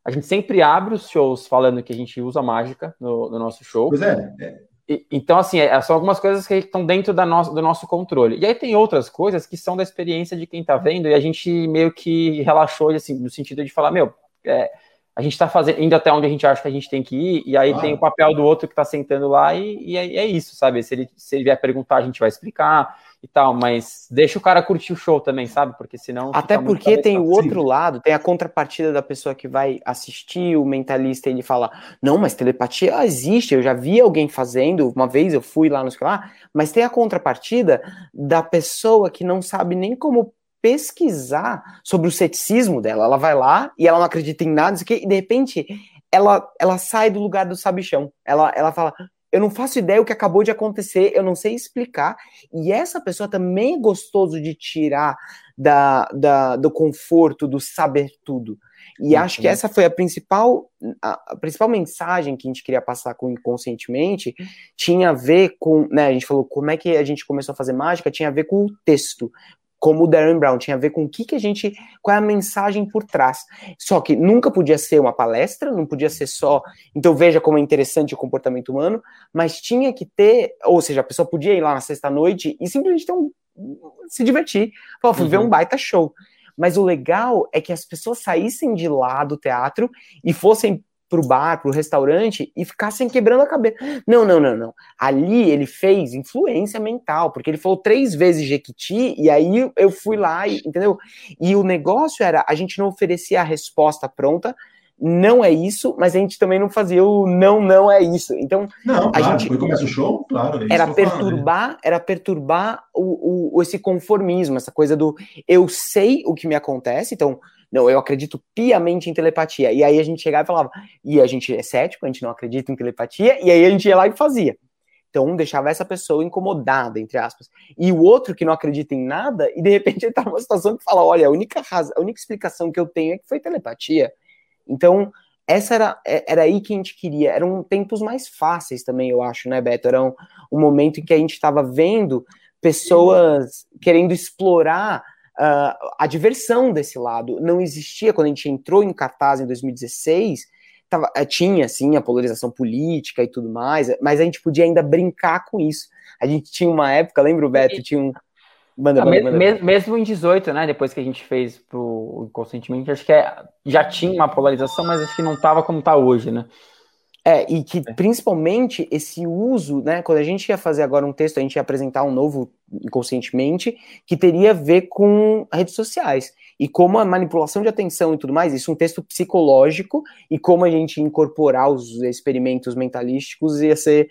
A gente sempre abre os shows falando que a gente usa mágica no, no nosso show. Pois é. é. E, então, assim, é, são algumas coisas que estão dentro da no, do nosso controle. E aí tem outras coisas que são da experiência de quem está vendo, e a gente meio que relaxou, assim, no sentido de falar, meu, é, a gente está fazendo indo até onde a gente acha que a gente tem que ir, e aí tem o papel do outro que está sentando lá, e, e é, é, isso, sabe? Se ele, se ele vier perguntar, a gente vai explicar e tal, mas deixa o cara curtir o show também, sabe? Porque senão. Até porque tem o outro lado, tem a contrapartida da pessoa que vai assistir o mentalista e ele fala: Não, mas telepatia existe, eu já vi alguém fazendo, uma vez eu fui lá no lá, mas tem a contrapartida da pessoa que não sabe nem como pesquisar sobre o ceticismo dela. Ela vai lá e ela não acredita em nada, e de repente ela, ela sai do lugar do sabichão. Ela, ela fala: eu não faço ideia o que acabou de acontecer, eu não sei explicar. E essa pessoa também é gostoso de tirar da, da, do conforto, do saber tudo. E uhum. acho que essa foi a principal, a, a, principal mensagem que a gente queria passar com inconscientemente, tinha a ver com, né, a gente falou como é que a gente começou a fazer mágica, tinha a ver com o texto, como o Darren Brown, tinha a ver com o que, que a gente, qual é a mensagem por trás. Só que nunca podia ser uma palestra, não podia ser só, então veja como é interessante o comportamento humano, mas tinha que ter, ou seja, a pessoa podia ir lá na sexta-noite e simplesmente um, se divertir. Pô, fui uhum. ver um baita show. Mas o legal é que as pessoas saíssem de lá do teatro e fossem pro bar, pro restaurante e ficassem quebrando a cabeça. Não, não, não, não. Ali ele fez influência mental, porque ele falou três vezes Jequiti e aí eu fui lá, e, entendeu? E o negócio era, a gente não oferecia a resposta pronta, não é isso, mas a gente também não fazia o não, não é isso. Então, não, a claro, gente começa o show, claro. É era perturbar, falando, né? era perturbar o, o, esse conformismo, essa coisa do eu sei o que me acontece, então não, eu acredito piamente em telepatia. E aí a gente chegava e falava, e a gente é cético, a gente não acredita em telepatia, e aí a gente ia lá e fazia. Então, um deixava essa pessoa incomodada, entre aspas. E o outro que não acredita em nada, e de repente ele tá numa situação que fala: olha, a única, razão, a única explicação que eu tenho é que foi telepatia. Então, essa era, é, era aí que a gente queria. Eram tempos mais fáceis também, eu acho, né, Beto? Era um, um momento em que a gente estava vendo pessoas querendo explorar uh, a diversão desse lado não existia quando a gente entrou em cartaz em 2016. Tava, eh, tinha, sim, a polarização política e tudo mais, mas a gente podia ainda brincar com isso. A gente tinha uma época, lembra, Beto? Tinha um. Manda, manda, manda. Mesmo em 18, né? Depois que a gente fez pro inconscientemente, acho que é, já tinha uma polarização, mas acho que não estava como está hoje, né? É, e que é. principalmente esse uso, né? Quando a gente ia fazer agora um texto, a gente ia apresentar um novo inconscientemente, que teria a ver com redes sociais. E como a manipulação de atenção e tudo mais, isso é um texto psicológico, e como a gente incorporar os experimentos mentalísticos ia ser.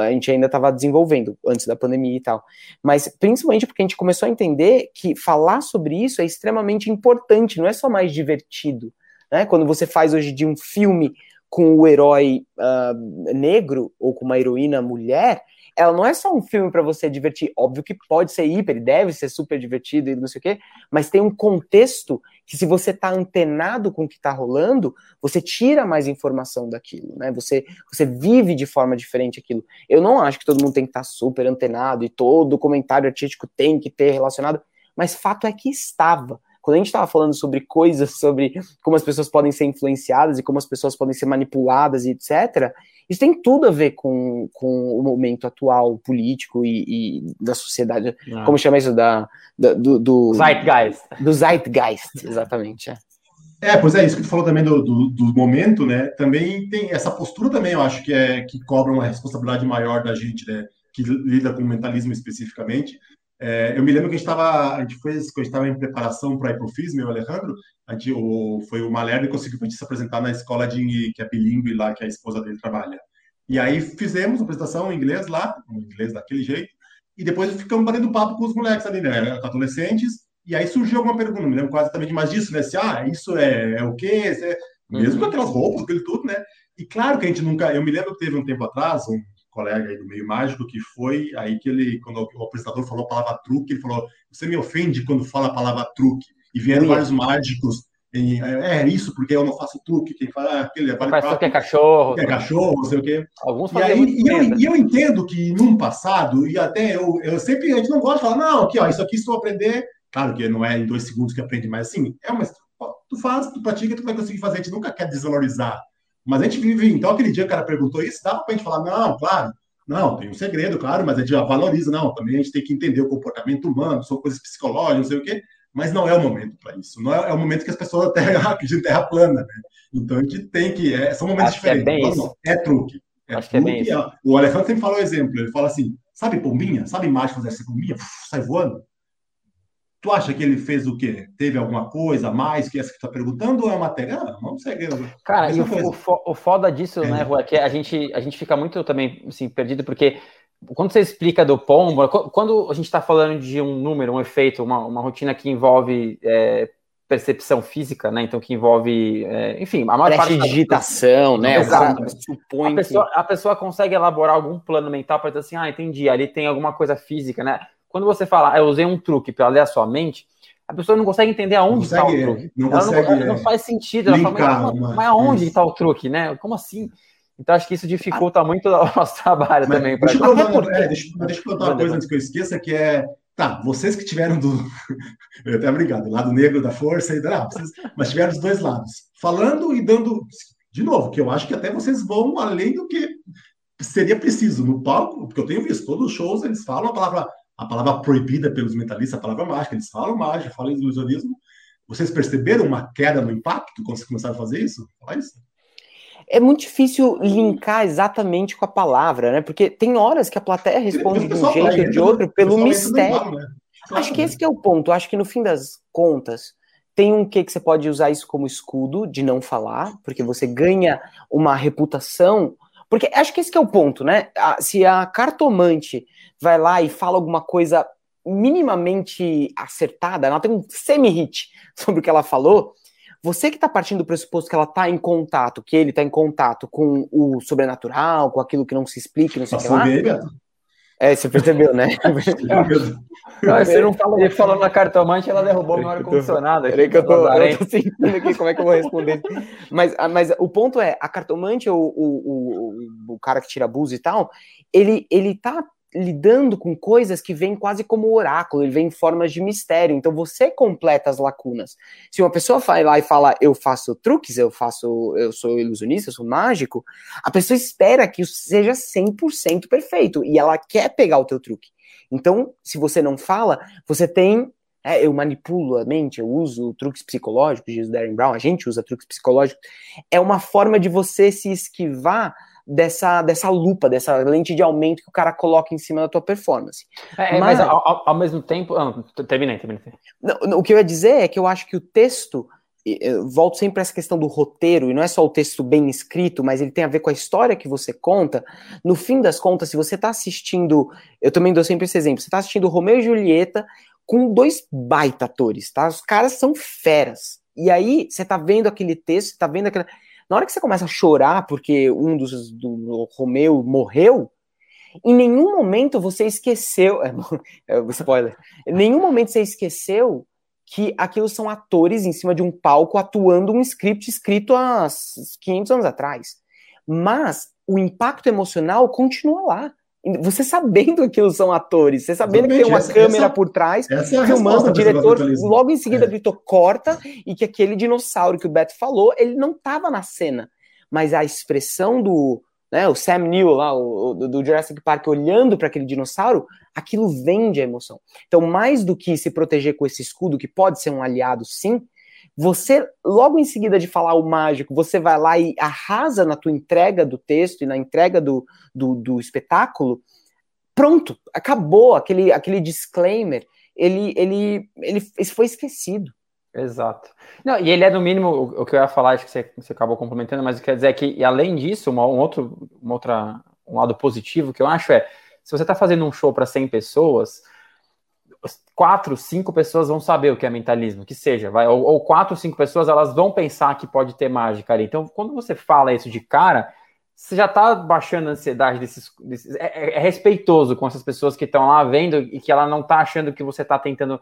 A gente ainda estava desenvolvendo antes da pandemia e tal. Mas principalmente porque a gente começou a entender que falar sobre isso é extremamente importante, não é só mais divertido. Né? Quando você faz hoje de um filme com o herói uh, negro ou com uma heroína mulher, ela não é só um filme para você divertir. Óbvio que pode ser hiper, deve ser super divertido e não sei o quê, mas tem um contexto que, se você tá antenado com o que tá rolando, você tira mais informação daquilo, né? Você, você vive de forma diferente aquilo. Eu não acho que todo mundo tem que estar tá super antenado e todo comentário artístico tem que ter relacionado, mas fato é que estava quando a gente estava falando sobre coisas, sobre como as pessoas podem ser influenciadas e como as pessoas podem ser manipuladas e etc., isso tem tudo a ver com, com o momento atual político e, e da sociedade. Ah. Como chama isso? Da, da do, do, Zeitgeist. Do Zeitgeist, exatamente. É. É, pois é, isso que tu falou também do, do, do, momento, né? Também tem essa postura também, eu acho que é que cobra uma responsabilidade maior da gente, né? Que lida com o mentalismo especificamente, é, eu me lembro que a gente estava, a gente fez, quando estava em preparação para ir para o FIS, meu Alejandro, a gente, o, foi o Malerno que conseguiu a gente se apresentar na escola de que é bilíngue lá, que a esposa dele trabalha. E aí fizemos a apresentação em inglês lá, em inglês daquele jeito, e depois ficamos batendo papo com os moleques ali, né, adolescentes, E aí surgiu alguma pergunta, me lembro quase também mais disso, né? Se, ah, isso é, é o quê? É... Mesmo uhum. com aquelas roupas, aquele tudo, né? E claro que a gente nunca. Eu me lembro que teve um tempo atrás, um colega aí do meio mágico, que foi aí que ele, quando o apresentador falou a palavra truque, ele falou: Você me ofende quando fala a palavra truque. E vieram Ui. vários mágicos. É, é isso, porque eu não faço truque. Quem fala ah, aquele vale Faz truque é cachorro. Que é cachorro, não sei o quê. Alguns e, aí, e eu, e eu entendo que num passado, e até eu, eu sempre, a gente não gosta de falar, não, aqui, ó, isso aqui estou aprender. Claro que não é em dois segundos que aprende, mas assim, é uma. Tu faz, tu pratica, tu vai conseguir fazer. A gente nunca quer desvalorizar. Mas a gente vive. Então, aquele dia que o cara perguntou isso, dava pra gente falar, não, claro, não, tem um segredo, claro, mas a gente já valoriza, não. Também a gente tem que entender o comportamento humano, são coisas psicológicas, não sei o quê mas não é o momento para isso. Não é, é, o momento que as pessoas até acreditam em terra plana, né? Então a gente tem que. É, são momentos Acho é diferentes. É, não, é, truque. É Acho truque. Que é bem o Alejandro sempre fala o exemplo. Ele fala assim: sabe pombinha? Sabe mágico fazer essa pombinha? Uf, sai voando. Tu acha que ele fez o quê? Teve alguma coisa a mais que essa que está perguntando ou é uma matéria? Ah, vamos seguir. Cara, e o, o, o, foda disso, né, Rua, é que a gente, a gente fica muito também assim, perdido, porque quando você explica do pombo, quando a gente está falando de um número, um efeito, uma, uma rotina que envolve é, percepção física, né? Então que envolve, é, enfim, a maior parte digitação, né? O cara supõe a pessoa, que... a pessoa consegue elaborar algum plano mental para dizer assim, ah, entendi, ali tem alguma coisa física, né? Quando você fala, ah, eu usei um truque para ler a sua mente, a pessoa não consegue entender aonde está o truque. Não, ela consegue, não, não, faz sentido. Ela fala, mas, mas aonde está o truque, né? Como assim? Então, acho que isso dificulta muito o nosso trabalho Mas, também. Deixa, eu contar, porque... é, deixa, deixa eu contar uma coisa antes que eu esqueça, que é. Tá, vocês que tiveram do. Eu até obrigado, lado negro da força, e, ah, vocês, mas tiveram dos dois lados. Falando e dando. De novo, que eu acho que até vocês vão além do que seria preciso no palco, porque eu tenho visto todos os shows, eles falam a palavra, a palavra proibida pelos mentalistas, a palavra mágica, eles falam mágica, falam ilusionismo. Vocês perceberam uma queda no impacto quando vocês começaram a fazer isso? Fala isso é muito difícil linkar exatamente com a palavra, né? Porque tem horas que a plateia responde de um jeito ou de outro pelo mistério. Né? Claro, Acho que esse que é o ponto. Acho que no fim das contas, tem um que que você pode usar isso como escudo de não falar, porque você ganha uma reputação. Porque acho que esse que é o ponto, né? Se a cartomante vai lá e fala alguma coisa minimamente acertada, ela tem um semi-hit sobre o que ela falou, você que está partindo do pressuposto que ela está em contato, que ele está em contato com o sobrenatural, com aquilo que não se explica, não sei o que lá. É, você percebeu, né? não, você não fala, ele falou na cartomante, ela derrubou meu ar-condicionado. Peraí que eu tô, eu tô sentindo aqui como é que eu vou responder. mas, ah, mas o ponto é, a cartomante, o, o, o, o cara que tira abuso e tal, ele, ele tá lidando com coisas que vêm quase como oráculo, ele vem em formas de mistério. Então você completa as lacunas. Se uma pessoa vai lá e fala, eu faço truques, eu faço, eu sou ilusionista, eu sou mágico, a pessoa espera que isso seja 100% perfeito e ela quer pegar o teu truque. Então, se você não fala, você tem é, eu manipulo a mente, eu uso truques psicológicos, diz o Darren Brown, a gente usa truques psicológicos. É uma forma de você se esquivar dessa, dessa lupa, dessa lente de aumento que o cara coloca em cima da tua performance. É, mas, mas ao, ao, mesmo tempo. Não, terminei, terminei. Não, o que eu ia dizer é que eu acho que o texto. Volto sempre a essa questão do roteiro, e não é só o texto bem escrito, mas ele tem a ver com a história que você conta. No fim das contas, se você está assistindo, eu também dou sempre esse exemplo, você está assistindo Romeu e Julieta com dois baita atores, tá? Os caras são feras. E aí, você tá vendo aquele texto, você tá vendo aquela na hora que você começa a chorar porque um dos do Romeu morreu, em nenhum momento você esqueceu. É, é, spoiler. Em nenhum momento você esqueceu que aquilo são atores em cima de um palco atuando um script escrito há 500 anos atrás. Mas o impacto emocional continua lá. Você sabendo que aquilo são atores, você sabendo Exatamente, que tem uma essa, câmera essa, por trás, é filmando, o diretor logo em seguida é. gritou corta, e que aquele dinossauro que o Beto falou, ele não estava na cena. Mas a expressão do, né, o Sam Neill lá, o, do, do Jurassic Park, olhando para aquele dinossauro, aquilo vende a emoção. Então, mais do que se proteger com esse escudo, que pode ser um aliado, sim, você, logo em seguida de falar o mágico, você vai lá e arrasa na tua entrega do texto e na entrega do, do, do espetáculo, pronto, acabou aquele, aquele disclaimer, ele, ele, ele, ele foi esquecido. Exato. Não, e ele é no mínimo o, que eu ia falar, acho que você, você acabou complementando, mas quer dizer que, e além disso, uma, um outro, uma outra, um lado positivo que eu acho é, se você está fazendo um show para 100 pessoas, quatro, cinco pessoas vão saber o que é mentalismo, que seja, vai, ou, ou quatro, cinco pessoas elas vão pensar que pode ter mágica ali. Então, quando você fala isso de cara, você já está baixando a ansiedade desses. desses é, é, é, respeitoso com essas pessoas que estão lá vendo e que ela não está achando que você está tentando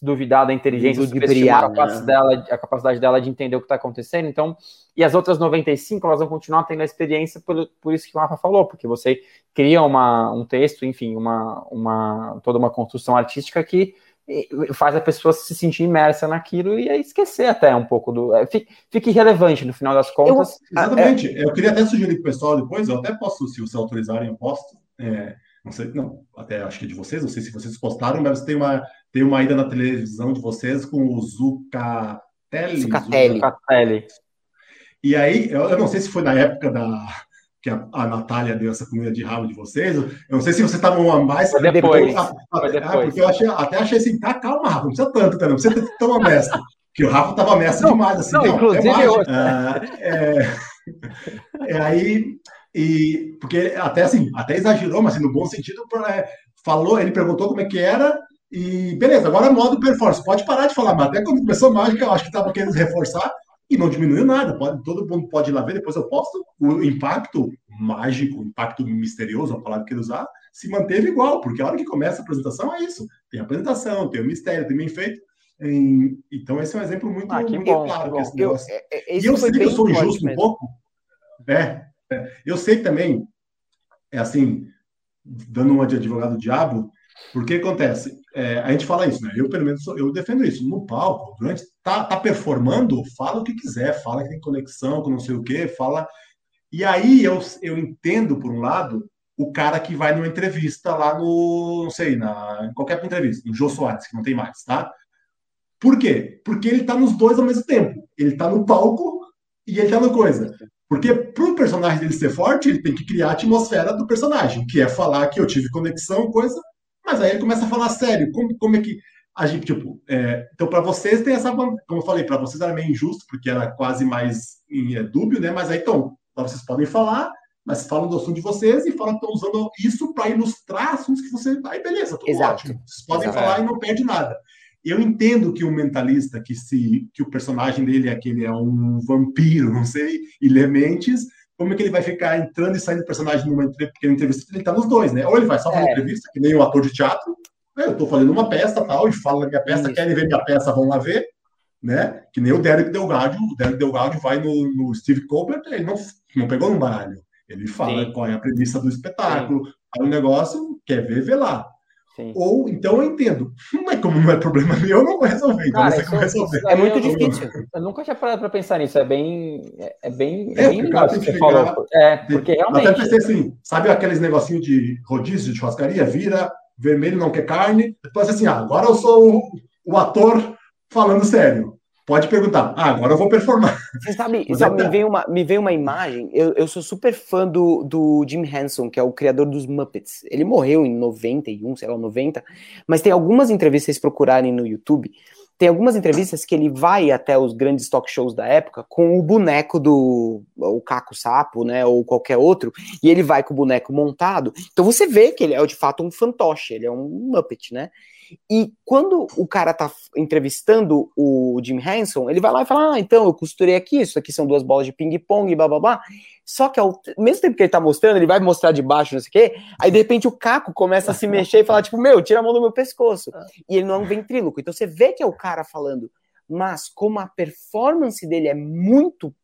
duvidar da inteligência, subestimar a, né? capacidade dela, a capacidade dela de entender o que está acontecendo. Então, e as outras 95, elas vão continuar tendo a experiência por, por isso que o Rafa falou, porque você cria uma, um texto, enfim, uma, uma, toda uma construção artística que faz a pessoa se sentir imersa naquilo e esquecer até um pouco do. É, fique irrelevante no final das contas. Eu, exatamente. É, eu queria até sugerir para o pessoal depois, eu até posso, se vocês autorizarem, eu posto. É, não sei, não, até acho que é de vocês, não sei se vocês postaram, mas tem uma, tem uma ida na televisão de vocês com o Zucatelli. Zucatelli. Zucatelli. E aí, eu, eu não sei se foi na época da, que a, a Natália deu essa comida de rabo de vocês. Eu não sei se você estava uma mais. Foi depois. Porque, foi depois. porque eu achei, até achei assim, tá, calma, Rafa, não precisa tanto, tá, não precisa ter tão honesto. Que o Rafa estava honesto demais, assim. Não, não inclusive é, eu... é, é, aí, e, porque até assim, até exagerou, mas assim, no bom sentido, é, falou, ele perguntou como é que era, e beleza, agora modo performance. Pode parar de falar, mas até quando começou a mágica, eu acho que estava querendo reforçar, e não diminuiu nada. Pode, todo mundo pode ir lá ver, depois eu posto. O impacto mágico, o impacto misterioso, a palavra que ele usar, se manteve igual, porque a hora que começa a apresentação é isso. Tem a apresentação, tem o mistério, tem o enfeite. Então, esse é um exemplo muito, ah, muito bom, claro. Que eu, é, é, e eu sei que eu sou injusto um pouco. É, é, eu sei também, é assim, dando uma de advogado diabo, porque acontece, é, a gente fala isso, né? Eu, pelo menos, eu defendo isso. No palco, durante tá, tá performando, fala o que quiser, fala que tem conexão com não sei o quê, fala. E aí eu, eu entendo, por um lado, o cara que vai numa entrevista lá no, não sei, na, em qualquer entrevista, no Jô Soares, que não tem mais, tá? Por quê? Porque ele tá nos dois ao mesmo tempo. Ele tá no palco e ele tá no coisa. Porque para o personagem dele ser forte, ele tem que criar a atmosfera do personagem, que é falar que eu tive conexão, coisa, mas aí ele começa a falar sério, como, como é que a gente, tipo, é, então para vocês tem essa, como eu falei, para vocês era meio injusto, porque era quase mais em é, dúbio, né? Mas aí então, vocês podem falar, mas falam do assunto de vocês e falam que estão usando isso para ilustrar assuntos que você. Aí beleza, tudo Exato. ótimo. Vocês podem Exato. falar e não perde nada. Eu entendo que o mentalista, que se que o personagem dele é aquele é um vampiro, não sei, e lê mentes, como é que ele vai ficar entrando e saindo do personagem numa pequena entrevista? Ele tá nos dois, né? Ou ele vai só fazer é. entrevista, que nem um ator de teatro, né? eu tô fazendo uma peça tal, e falo na minha peça, Isso. querem ver minha peça, vão lá ver, né? Que nem o Derek Delgado, o Derek Delgado vai no, no Steve Colbert, ele não, não pegou no baralho. Ele fala Sim. qual é a premissa do espetáculo, o negócio, quer ver, vê lá. Sim. Ou então eu entendo, mas como não é problema meu, eu não vou resolver. Então Cara, você resolver. É muito difícil. Eu nunca tinha parado para pensar nisso. É bem, é bem, é, é bem legal que você falou. É, porque realmente. Até pensei assim, sabe aqueles negocinho de rodízio de churrascaria? Vira vermelho, não quer carne. Depois assim, ah, agora eu sou o, o ator falando sério. Pode perguntar. Ah, agora eu vou performar. Você sabe, sabe me, veio uma, me veio uma imagem. Eu, eu sou super fã do, do Jim Henson, que é o criador dos Muppets. Ele morreu em 91, sei lá, 90. Mas tem algumas entrevistas, vocês procurarem no YouTube. Tem algumas entrevistas que ele vai até os grandes talk shows da época com o boneco do o Caco Sapo, né, ou qualquer outro, e ele vai com o boneco montado. Então você vê que ele é de fato um fantoche, ele é um Muppet, né? E quando o cara tá entrevistando o Jim Henson, ele vai lá e fala: Ah, então eu costurei aqui, isso aqui são duas bolas de ping-pong, blá blá blá. Só que ao mesmo tempo que ele tá mostrando, ele vai mostrar de baixo, não sei o quê, aí de repente o Caco começa a se mexer e falar, tipo, meu, tira a mão do meu pescoço. E ele não é um ventríloco. Então você vê que é o cara falando, mas como a performance dele é muito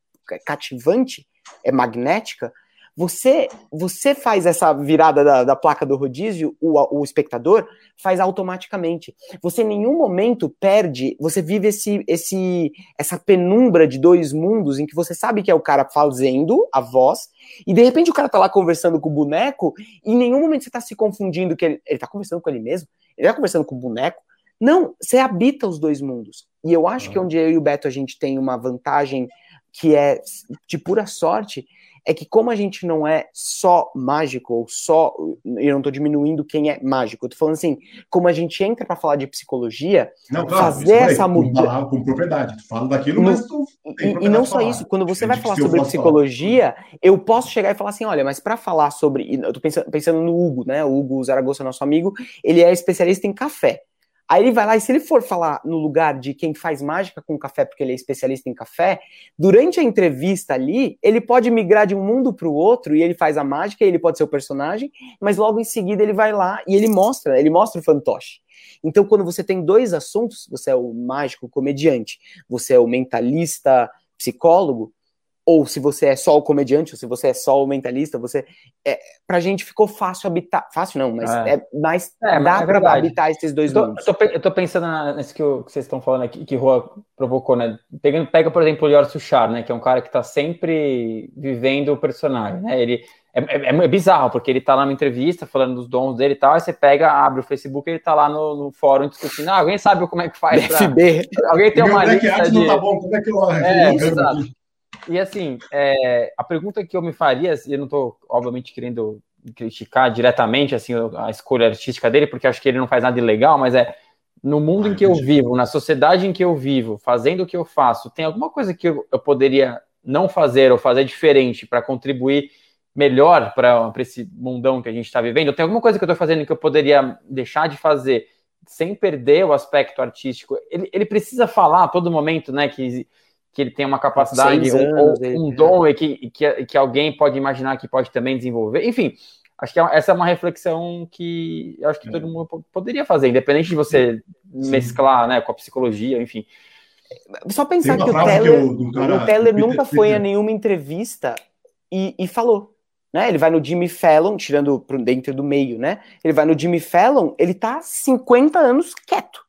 cativante, é magnética, você, você faz essa virada da, da placa do rodízio, o, o, espectador faz automaticamente. Você em nenhum momento perde, você vive esse, esse, essa penumbra de dois mundos em que você sabe que é o cara fazendo a voz, e de repente o cara tá lá conversando com o boneco, e em nenhum momento você tá se confundindo que ele, ele tá conversando com ele mesmo, ele tá conversando com o boneco. Não, você habita os dois mundos. E eu acho que onde eu e o Beto a gente tem uma vantagem que é de pura sorte, é que como a gente não é só mágico, ou só, eu não estou diminuindo quem é mágico, eu tô falando assim, como a gente entra para falar de psicologia, não, claro, fazer essa mudança... Com, propriedade, tu fala daquilo, mas tu E, e não só falar. isso, quando você vai falar sobre psicologia, falar. eu posso chegar e falar assim, olha, mas para falar sobre, eu tô pensando, pensando no Hugo, né, o Hugo Zaragoza, nosso amigo, ele é especialista em café. Aí ele vai lá e se ele for falar no lugar de quem faz mágica com café, porque ele é especialista em café, durante a entrevista ali, ele pode migrar de um mundo para o outro e ele faz a mágica, ele pode ser o personagem, mas logo em seguida ele vai lá e ele mostra, ele mostra o fantoche. Então, quando você tem dois assuntos, você é o mágico comediante, você é o mentalista psicólogo, ou se você é só o comediante, ou se você é só o mentalista, você. É, pra gente ficou fácil habitar. Fácil não, mas é, é mais. É, dá é pra habitar esses dois eu tô, eu tô, eu tô, pensando nesse que, que vocês estão falando aqui, que Rua provocou, né? Pega, pega por exemplo, o Yor Suchar, né? Que é um cara que tá sempre vivendo o personagem, né? Ele. É, é, é, bizarro, porque ele tá lá numa entrevista falando dos dons dele e tal, aí você pega, abre o Facebook e ele tá lá no, no fórum discutindo, ah, alguém sabe como é que faz pra... FB. Alguém tem uma lista é que de... não tá bom, como é que eu... É, exato. E assim, é, a pergunta que eu me faria, e eu não estou, obviamente, querendo criticar diretamente assim, a escolha artística dele, porque acho que ele não faz nada ilegal, mas é no mundo Ai, em que eu vivo, na sociedade em que eu vivo, fazendo o que eu faço, tem alguma coisa que eu, eu poderia não fazer ou fazer diferente para contribuir melhor para esse mundão que a gente está vivendo? Tem alguma coisa que eu estou fazendo que eu poderia deixar de fazer sem perder o aspecto artístico? Ele, ele precisa falar a todo momento, né, que que ele tem uma capacidade, um, um dom e que, que, que alguém pode imaginar que pode também desenvolver. Enfim, acho que é essa é uma reflexão que eu acho que é. todo mundo poderia fazer, independente de você Sim. mesclar né, com a psicologia, enfim. Só pensar que o Teller, que cara, o Teller nunca foi a nenhuma entrevista e, e falou. Né? Ele vai no Jimmy Fallon, tirando pro dentro do meio, né? Ele vai no Jimmy Fallon, ele tá 50 anos quieto.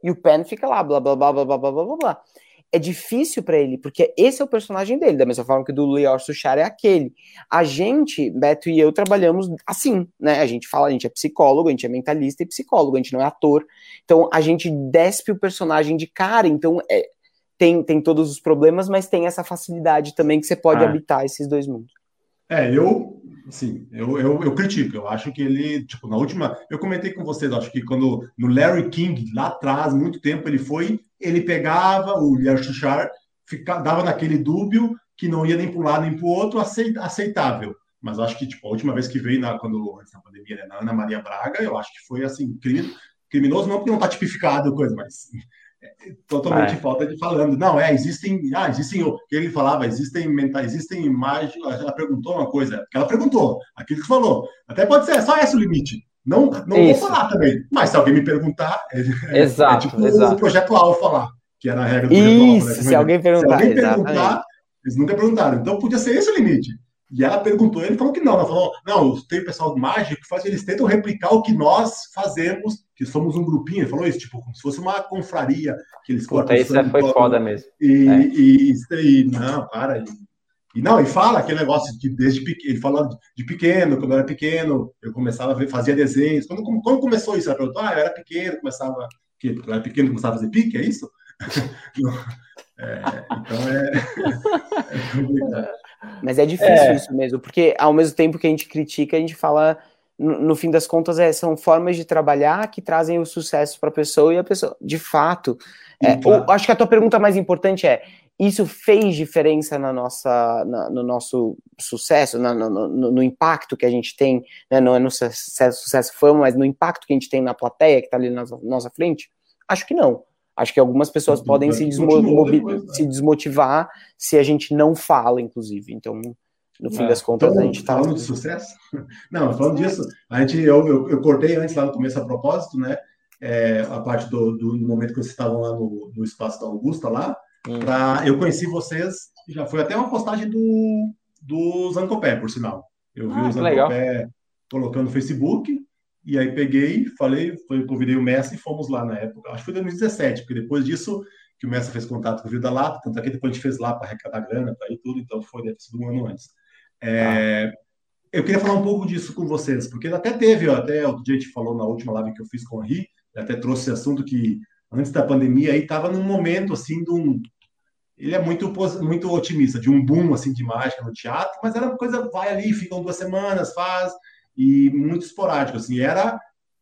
E o Penn fica lá, blá blá blá blá blá blá blá blá é difícil para ele, porque esse é o personagem dele, da mesma forma que o do Lior Suchar é aquele. A gente, Beto e eu, trabalhamos assim, né? A gente fala, a gente é psicólogo, a gente é mentalista e psicólogo, a gente não é ator. Então a gente despe o personagem de cara, então é, tem, tem todos os problemas, mas tem essa facilidade também que você pode ah. habitar esses dois mundos. É, eu, sim, eu, eu, eu, critico. Eu acho que ele, tipo, na última. Eu comentei com vocês, acho que quando no Larry King, lá atrás, muito tempo, ele foi, ele pegava o Larry Shushar, dava naquele dúbio que não ia nem para um lado nem para o outro, aceitável. Mas acho que, tipo, a última vez que veio, na, quando, antes da pandemia, né, na Ana Maria Braga, eu acho que foi, assim, criminoso, não porque não está tipificado, coisa, mas totalmente é. falta de falando. Não, é, existem, ah, existem, o que ele falava, existem mentais, existem imagens, ela perguntou uma coisa, ela perguntou, aquilo que falou, até pode ser, só esse o limite. Não, não vou falar também, mas se alguém me perguntar, é, exato, é tipo exato. o projeto Alfa lá, que era a regra do Isso, projeto Alfa, né? se alguém perguntar, se alguém perguntar, eles nunca perguntaram, então podia ser esse o limite. E ela perguntou, ele falou que não. Ela falou: não, tem pessoal mágico que faz, eles tentam replicar o que nós fazemos, que somos um grupinho. Ele falou isso, tipo, como se fosse uma confraria que eles cortam. Isso foi foda mesmo. E, é. e, e, e, não, cara. E, e, não, e fala aquele negócio de desde pequeno. Ele falou de pequeno, quando eu era pequeno, eu começava a ver, fazia desenhos. Quando, quando começou isso? Ela perguntou: ah, eu era pequeno, começava. Que, eu era pequeno, começava a fazer pique, é isso? é, então é. é mas é difícil é. isso mesmo, porque ao mesmo tempo que a gente critica, a gente fala, no, no fim das contas, é, são formas de trabalhar que trazem o sucesso para a pessoa e a pessoa, de fato. É, acho que a tua pergunta mais importante é: isso fez diferença na nossa, na, no nosso sucesso, na, no, no, no, impacto que a gente tem, né, não é no sucesso, sucesso fama, mas no impacto que a gente tem na plateia que está ali na nossa frente? Acho que não. Acho que algumas pessoas podem se, depois, né? se, desmotivar se a gente não fala, inclusive. Então, no fim é, das contas, então, a gente está. Falando de sucesso? Não, falando disso, a gente, eu, eu, eu, cortei antes lá no começo a propósito, né? É, a parte do, do, do, momento que vocês estavam lá no, no espaço da Augusta lá. Hum. Pra, eu conheci vocês, já foi até uma postagem do, do Zancopé, por sinal. Eu vi ah, o Zancopé colocando no Facebook. E aí peguei, falei, foi, convidei o Messi e fomos lá na época. Acho que foi 2017, porque depois disso que o Messi fez contato com o Vida Lata, tanto é que depois a gente fez lá para arrecadar grana, para ir tudo, então foi deve sido um ano antes. É, ah. Eu queria falar um pouco disso com vocês, porque até teve, até o gente falou na última live que eu fiz com o Henri, até trouxe esse assunto que antes da pandemia aí estava num momento assim de um ele é muito muito otimista de um boom assim de mágica no teatro, mas era uma coisa vai ali, ficam duas semanas, faz e muito esporádico, assim, era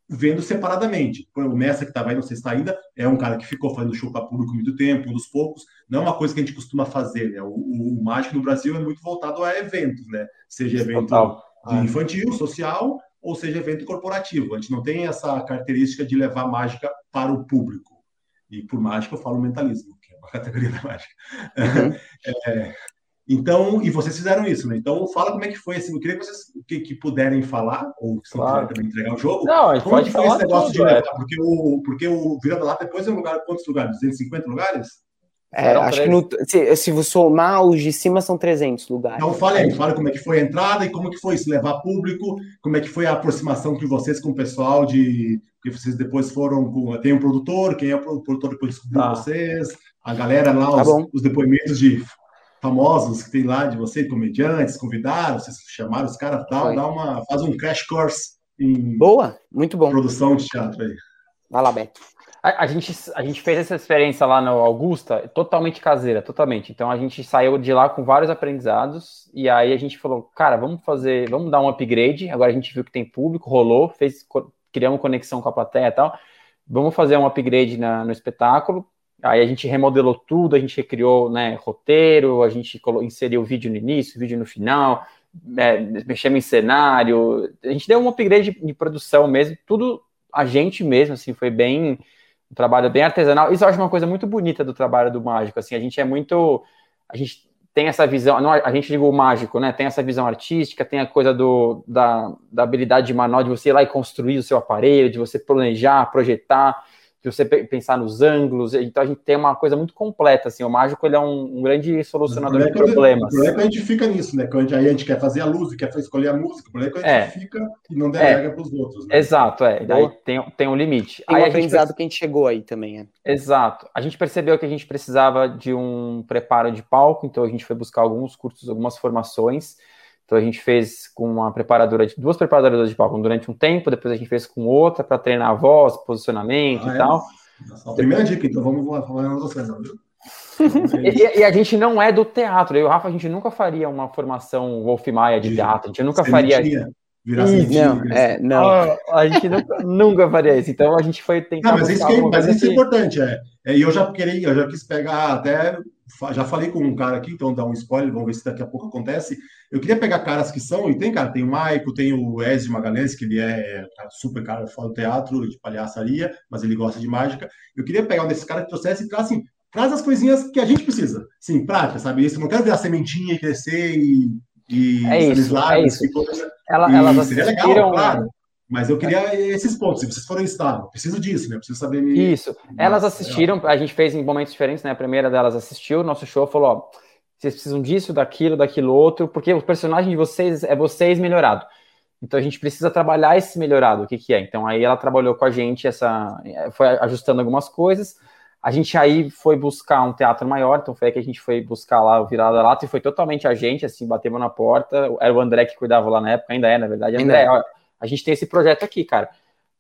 vendo separadamente. O Messi que estava aí, não sei se está ainda, é um cara que ficou fazendo show para público muito tempo, um dos poucos, não é uma coisa que a gente costuma fazer, né? O, o, o mágico no Brasil é muito voltado a eventos, né? Seja evento ah. infantil, social, ou seja evento corporativo. A gente não tem essa característica de levar mágica para o público. E por mágica eu falo mentalismo, que é uma categoria da mágica. Uhum. É, então, e vocês fizeram isso, né? Então, fala como é que foi assim. Eu queria que vocês que, que puderem falar, ou se claro. também entregar o jogo. Não, como pode que foi esse negócio tudo, de levar? É. Porque o, porque o Vira da Lata depois é um lugar, quantos lugares? 250 lugares? É, acho que no, se, se você somar os de cima são 300 lugares. Então fale aí, fale como é que foi a entrada e como que foi isso, levar público, como é que foi a aproximação de vocês com o pessoal de que vocês depois foram com, tem um produtor, quem é o produtor depois descobriu tá. vocês, a galera lá, tá os, os, depoimentos de famosos que tem lá de vocês, comediantes, convidaram, vocês chamaram os caras, dá, dá uma, faz um crash course em Boa, muito bom. Produção de teatro aí. Vai lá, Beto. A, a, gente, a gente fez essa experiência lá no Augusta totalmente caseira, totalmente. Então a gente saiu de lá com vários aprendizados e aí a gente falou, cara, vamos fazer, vamos dar um upgrade. Agora a gente viu que tem público, rolou, fez, criamos conexão com a plateia e tal. Vamos fazer um upgrade na, no espetáculo. Aí a gente remodelou tudo, a gente recriou né, roteiro, a gente inseriu vídeo no início, vídeo no final, é, mexemos em cenário, a gente deu um upgrade de, produção mesmo, tudo a gente mesmo, assim, foi bem um trabalho bem artesanal. Isso eu acho uma coisa muito bonita do trabalho do mágico. Assim, a gente é muito. A gente tem essa visão, não, a gente digo o mágico, né? Tem essa visão artística, tem a coisa do, da, da habilidade de manual, de você ir lá e construir o seu aparelho, de você planejar, projetar de você pensar nos ângulos, então a gente tem uma coisa muito completa, assim, o mágico ele é um, um grande solucionador de problemas. O problema é que a gente fica nisso, né, quando aí a gente quer fazer a luz, quer escolher a música, o problema é que a gente é. fica e não delega é. para os outros. Né? Exato, é, daí tem, tem um limite. Tem aí um aprendizado gente... que a gente chegou aí também, é. Exato, a gente percebeu que a gente precisava de um preparo de palco, então a gente foi buscar alguns cursos, algumas formações, então a gente fez com uma preparadora de duas preparadoras de palco durante um tempo, depois a gente fez com outra para treinar a voz, posicionamento ah, e é? tal. Nossa, a primeira dica, então vamos falar outras coisas, viu? e, e, a gente não é do teatro. Eu e o Rafa, a gente nunca faria uma formação Wolf Maia de teatro. A gente nunca faria. Virar não, é, não. Ah, a gente nunca, nunca faria isso. Então a gente foi tentar. Não, mas isso, que, mas isso é importante. É. E é, eu já queria, eu já quis pegar até já falei com um cara aqui, então dá um spoiler, vamos ver se daqui a pouco acontece. Eu queria pegar caras que são, e tem, cara, tem o Maico, tem o Ezio Magalhães, que ele é super cara fora do teatro, de palhaçaria, mas ele gosta de mágica. Eu queria pegar um desses caras que trouxesse e traz assim, traz as coisinhas que a gente precisa. Sim, prática, sabe? Isso, não quero ver a sementinha e crescer e. e é isso, é isso. Ela, e elas legal, claro. Mas eu queria esses pontos. Se vocês forem estar, preciso disso, né? Preciso saber me. Isso. Elas assistiram, a gente fez em momentos diferentes, né? A primeira delas assistiu, nosso show falou: ó, vocês precisam disso, daquilo, daquilo outro, porque o personagem de vocês é vocês melhorado. Então a gente precisa trabalhar esse melhorado, o que, que é. Então aí ela trabalhou com a gente, essa foi ajustando algumas coisas. A gente aí foi buscar um teatro maior, então foi aí que a gente foi buscar lá o Virada Lata e foi totalmente a gente, assim, batemos na porta. Era o André que cuidava lá na época, ainda é, na verdade. André, é. A gente tem esse projeto aqui, cara.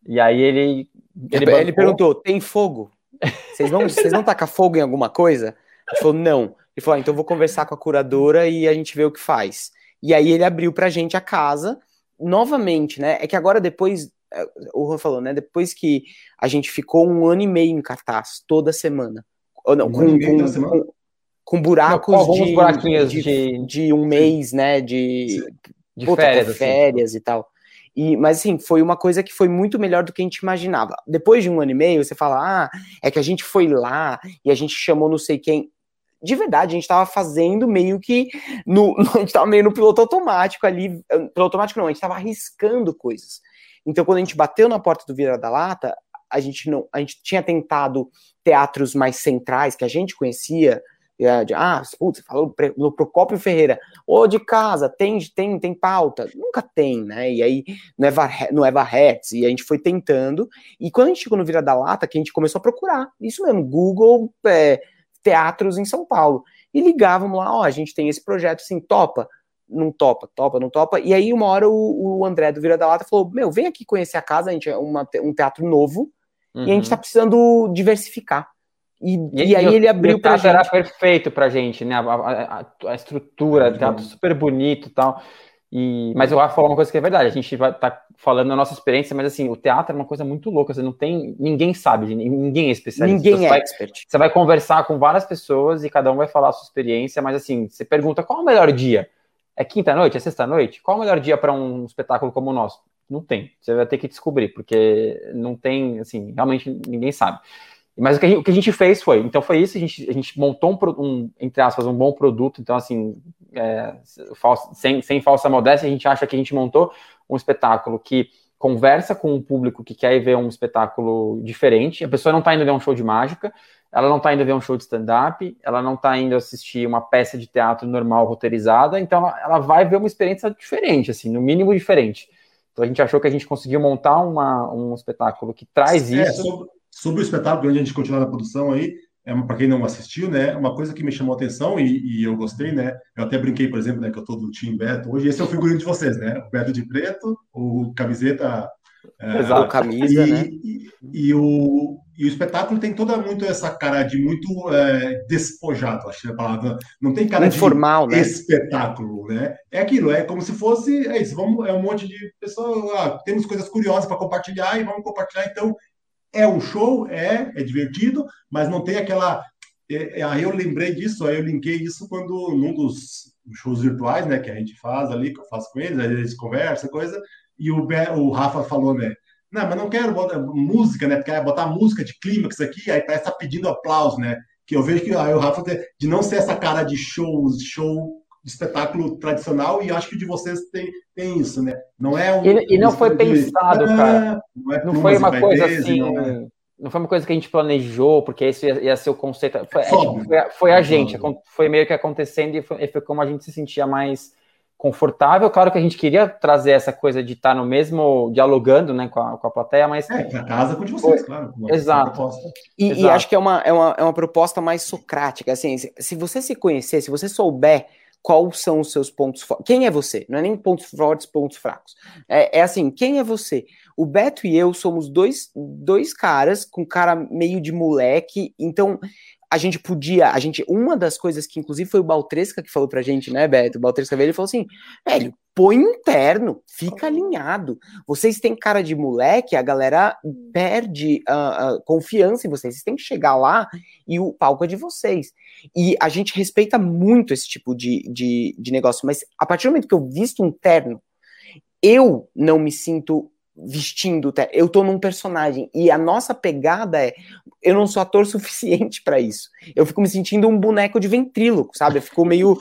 E aí ele. Ele, ele perguntou: tem fogo? Vocês vão, vocês vão tacar fogo em alguma coisa? Ele falou: não. Ele falou: ah, então eu vou conversar com a curadora e a gente vê o que faz. E aí ele abriu pra gente a casa, novamente, né? É que agora depois, é, o Juan falou, né? Depois que a gente ficou um ano e meio em cartaz, toda semana. Ou não, um com, com, com, com, buracos não, de, de, de, de, um mês, né? De, de férias, assim. férias assim. e tal. E, mas assim, foi uma coisa que foi muito melhor do que a gente imaginava. Depois de um ano e meio, você fala, ah, é que a gente foi lá e a gente chamou não sei quem. De verdade, a gente estava fazendo meio que. No, a gente estava meio no piloto automático ali. Piloto automático não, a gente estava arriscando coisas. Então, quando a gente bateu na porta do Vira da Lata, a gente não. A gente tinha tentado teatros mais centrais que a gente conhecia, de, ah, putz, falou no Procópio Ferreira, ou de casa, tem, tem, tem pauta? Nunca tem, né? E aí no Eva, no Eva Hertz, e a gente foi tentando, e quando a gente chegou no Vira da Lata, que a gente começou a procurar, isso mesmo, Google, é, teatros em São Paulo, e ligávamos lá, ó, oh, a gente tem esse projeto, assim, topa? Não topa, topa, não topa, e aí uma hora o, o André do Vira da Lata falou, meu, vem aqui conhecer a casa, a gente é uma, um teatro novo, uhum. e a gente uhum. tá precisando diversificar. E, e, e aí ele abriu para gente. era perfeito para gente, né? A, a, a estrutura, uhum. teatro super bonito, tal. E mas eu vou falar uma coisa que é verdade. A gente vai estar tá falando da nossa experiência, mas assim, o teatro é uma coisa muito louca. Você não tem, ninguém sabe, ninguém é especialista. Ninguém você é vai, expert. Você vai conversar com várias pessoas e cada um vai falar a sua experiência, mas assim, você pergunta qual é o melhor dia? É quinta noite? É sexta noite? Qual é o melhor dia para um espetáculo como o nosso? Não tem. Você vai ter que descobrir, porque não tem, assim, realmente ninguém sabe. Mas o que, a gente, o que a gente fez foi, então foi isso, a gente, a gente montou um, um, entre aspas, um bom produto, então assim, é, falso, sem, sem falsa modéstia, a gente acha que a gente montou um espetáculo que conversa com um público que quer ver um espetáculo diferente, a pessoa não está indo ver um show de mágica, ela não está indo ver um show de stand-up, ela não está indo assistir uma peça de teatro normal, roteirizada, então ela, ela, vai ver uma experiência diferente, assim, no mínimo diferente. Então a gente achou que a gente conseguiu montar uma, um espetáculo que traz é, isso. Sobre, sobre, o espetáculo, onde a gente continua na produção aí, é, para quem não assistiu, né, uma coisa que me chamou a atenção e, e, eu gostei, né, eu até brinquei, por exemplo, né, que eu tô do Team Beto hoje, esse é o figurino de vocês, né, o Beto de preto, o camiseta é, Exato, camisa, e, né? E, e, o, e o espetáculo tem toda muito essa cara de muito é, despojado, acho que é a palavra. Não tem cara Informal, de né? espetáculo, né? É aquilo, é como se fosse, é isso, vamos, é um monte de pessoas, ah, temos coisas curiosas para compartilhar e vamos compartilhar. Então, é um show, é, é divertido, mas não tem aquela. É, é, aí eu lembrei disso, aí eu linkei isso quando num dos shows virtuais, né, que a gente faz ali, que eu faço com eles, aí eles conversam, coisa e o, o Rafa falou, né? Não, mas não quero botar música, né? Porque é botar música de clímax aqui, aí parece tá pedindo aplauso, né? Que eu vejo que aí o Rafa de não ser essa cara de show, show de espetáculo tradicional, e acho que de vocês tem, tem isso, né? Não é um. E, e não foi pensado, de, cara. Não, é não foi uma coisa assim. Não, é... não, foi uma coisa que a gente planejou, porque esse ia, ia ser o conceito. Foi, é, tipo, foi, foi a gente, foi meio que acontecendo e foi, e foi como a gente se sentia mais confortável. Claro que a gente queria trazer essa coisa de estar no mesmo, dialogando né, com, a, com a plateia, mas. É, para casa com de vocês, claro. Exato. E, Exato. e, acho que é uma, é, uma, é uma proposta mais socrática. Assim, se, se você se conhecer, se você souber quais são os seus pontos fortes. Quem é você? Não é nem pontos fortes, pontos fracos. É, é, assim, quem é você? O Beto e eu somos dois, dois caras com cara meio de moleque, então a gente podia, a gente, uma das coisas que inclusive foi o Baltresca que falou pra gente, né, Beto? O Baltresca veio e falou assim: velho, põe interno, fica alinhado. Vocês têm cara de moleque, a galera perde uh, uh, confiança em vocês. Vocês têm que chegar lá e o palco é de vocês. E a gente respeita muito esse tipo de, de, de negócio, mas a partir do momento que eu visto um terno, eu não me sinto vestindo, eu tô num personagem e a nossa pegada é eu não sou ator suficiente para isso. Eu fico me sentindo um boneco de ventríloco, sabe? Eu fico meio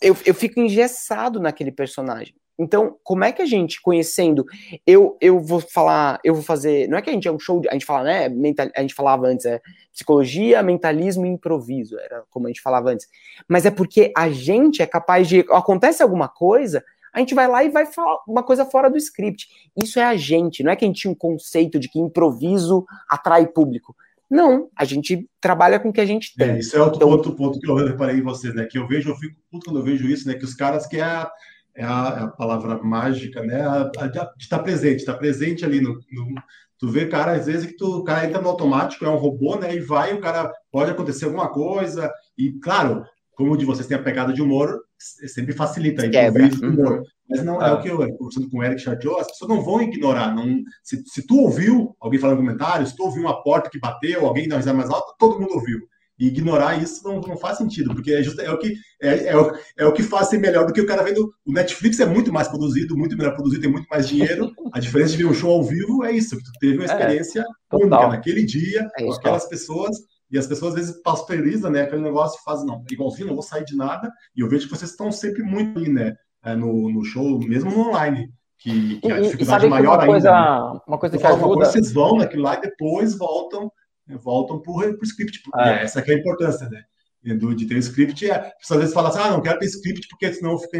eu, eu fico engessado naquele personagem. Então, como é que a gente, conhecendo, eu, eu vou falar, eu vou fazer, não é que a gente é um show, de, a gente fala, né, mental, a gente falava antes, é psicologia, mentalismo e improviso, era como a gente falava antes, mas é porque a gente é capaz de, acontece alguma coisa, a gente vai lá e vai falar uma coisa fora do script. Isso é a gente, não é que a gente tinha um conceito de que improviso atrai público. Não, a gente trabalha com o que a gente tem. É, isso é outro, então, outro ponto que eu reparei em vocês, né? Que eu vejo, eu fico puto quando eu vejo isso, né? Que os caras que é a, é a, é a palavra mágica, né? A, a, de estar presente, estar presente ali no, no, Tu vê, cara, às vezes que tu, o cara entra no automático, é um robô, né? E vai, o cara pode acontecer alguma coisa. E, claro, como de vocês tem a pegada de humor, sempre facilita aí o humor. Mas não é o que eu, conversando com o Eric Chartiot, as pessoas não vão ignorar. Não, se, se tu ouviu alguém falando no comentário, se tu ouviu uma porta que bateu, alguém dá uma risada mais alta, todo mundo ouviu. E ignorar isso não, não faz sentido, porque é, just, é, o que, é, é, o, é o que faz ser melhor do que o cara vendo. O Netflix é muito mais produzido, muito melhor produzido, tem muito mais dinheiro. A diferença de ver um show ao vivo é isso, que tu teve uma é, experiência é, única naquele dia, é com aquelas pessoas e as pessoas às vezes pasteurizam, né? Aquele negócio e fazem, não, igualzinho, não vou sair de nada. E eu vejo que vocês estão sempre muito ali, né? É, no, no show, mesmo no online. Que, que a dificuldade maior uma coisa, ainda. Né? Uma coisa que ajuda. Coisa, vocês vão naquilo lá e depois voltam, voltam pro, pro script. É. Essa que é a importância, né? Do, de ter script, é, às vezes falam assim, ah, não quero ter script porque senão fica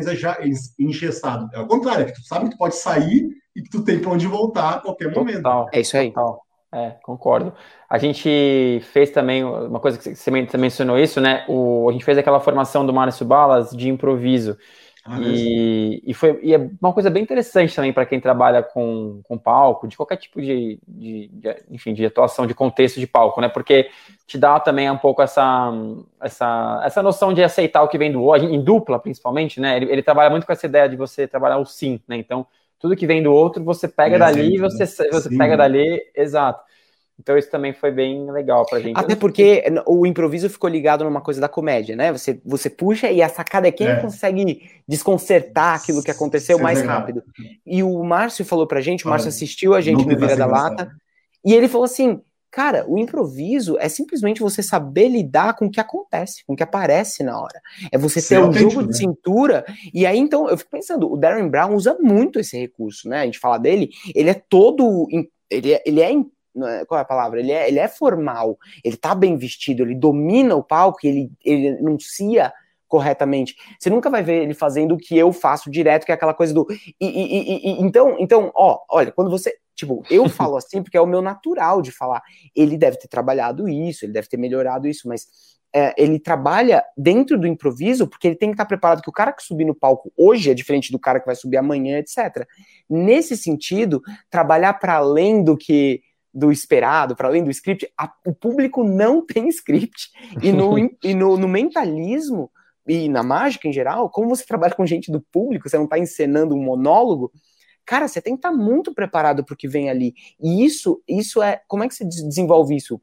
engessado. É o contrário, é que tu sabe que tu pode sair e que tu tem para onde voltar a qualquer momento. Total, é isso aí. Total. É, concordo. A gente fez também, uma coisa que você mencionou isso, né? O, a gente fez aquela formação do Márcio Balas de improviso. Ah, e, e, foi, e é uma coisa bem interessante também para quem trabalha com, com palco, de qualquer tipo de, de, de, enfim, de atuação, de contexto de palco, né? Porque te dá também um pouco essa, essa, essa noção de aceitar o que vem do outro, em dupla principalmente, né? Ele, ele trabalha muito com essa ideia de você trabalhar o sim, né? Então, tudo que vem do outro, você pega dali, você, você pega dali, exato. Então isso também foi bem legal pra gente. Até porque o improviso ficou ligado numa coisa da comédia, né? Você, você puxa e a sacada é quem é. consegue desconcertar aquilo que aconteceu mais rápido. E o Márcio falou pra gente, o Márcio assistiu a gente no Vira da Lata, e ele falou assim: Cara, o improviso é simplesmente você saber lidar com o que acontece, com o que aparece na hora. É você ter um jogo né? de cintura. E aí, então, eu fico pensando, o Darren Brown usa muito esse recurso, né? A gente fala dele, ele é todo. Ele é, ele é qual é a palavra? Ele é, ele é formal, ele tá bem vestido, ele domina o palco, ele, ele anuncia corretamente. Você nunca vai ver ele fazendo o que eu faço direto, que é aquela coisa do. E, e, e, então, então, ó, olha, quando você. Tipo, eu falo assim porque é o meu natural de falar. Ele deve ter trabalhado isso, ele deve ter melhorado isso, mas é, ele trabalha dentro do improviso porque ele tem que estar preparado que o cara que subir no palco hoje é diferente do cara que vai subir amanhã, etc. Nesse sentido, trabalhar para além do que do esperado, para além do script, a, o público não tem script. E no, e no, no mentalismo, e na mágica em geral, como você trabalha com gente do público, você não está encenando um monólogo, cara, você tem que estar tá muito preparado para o que vem ali. E isso, isso é. Como é que você desenvolve isso?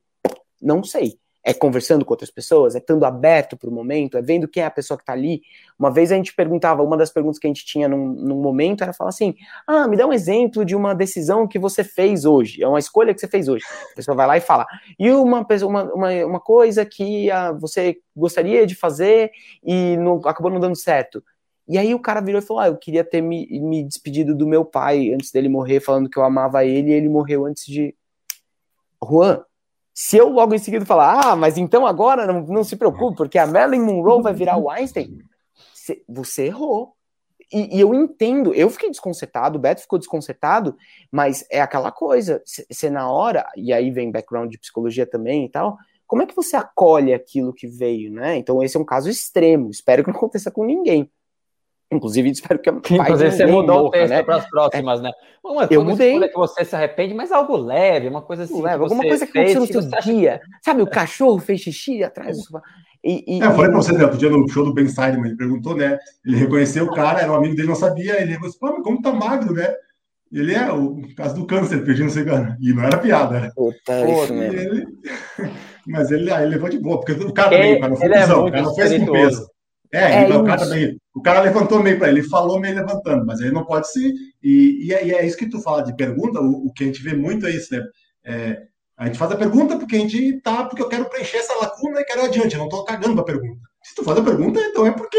Não sei é conversando com outras pessoas, é estando aberto para o momento, é vendo quem é a pessoa que está ali. Uma vez a gente perguntava, uma das perguntas que a gente tinha num, num, momento era falar assim: ah, me dá um exemplo de uma decisão que você fez hoje, é uma escolha que você fez hoje. A pessoa vai lá e fala, e uma, uma, uma, uma coisa que ah, você gostaria de fazer e não, acabou não dando certo. E aí o cara virou e falou: ah, eu queria ter me, me despedido do meu pai antes dele morrer, falando que eu amava ele, e ele morreu antes de. Juan, se eu logo em seguida falar, ah, mas então agora não, não se preocupe, porque a Marilyn Monroe vai virar o Einstein, você errou. E, e, eu entendo, eu fiquei desconcertado, o Beto ficou desconcertado, mas é aquela coisa, você na hora, e aí vem background de psicologia também e tal, como é que você acolhe aquilo que veio, né? Então esse é um caso extremo, espero que não aconteça com ninguém. Inclusive, espero que Inclusive, você mudou o texto né? para as próximas, é. né? Uma eu mudei. que você se arrepende, mas algo leve, uma coisa assim. Leve, alguma coisa que aconteceu no seu dia. Acha... Sabe, o cachorro fez xixi atrás do sofá. E, e, é, eu falei para você, né, outro dia no show do Ben Simon, ele perguntou, né? Ele reconheceu o cara, era um amigo dele, não sabia. Ele reconheceu, pô, mas como tá magro, né? Ele é o caso do câncer, pedindo cigarro. E não era piada. Né? Puta, pô, isso mesmo. Ele... Mas ele, ele levou de boa, porque o cara também, cara, não foi é o cara não fez com peso. É, é o, cara também, o cara levantou meio para ele, falou meio levantando, mas ele não pode se. E, e, é, e, é, isso que tu fala de pergunta, o, o, que a gente vê muito é isso, né? É, a gente faz a pergunta porque a gente tá, porque eu quero preencher essa lacuna e quero adiante, eu não estou cagando a pergunta. Se tu faz a pergunta, então é porque.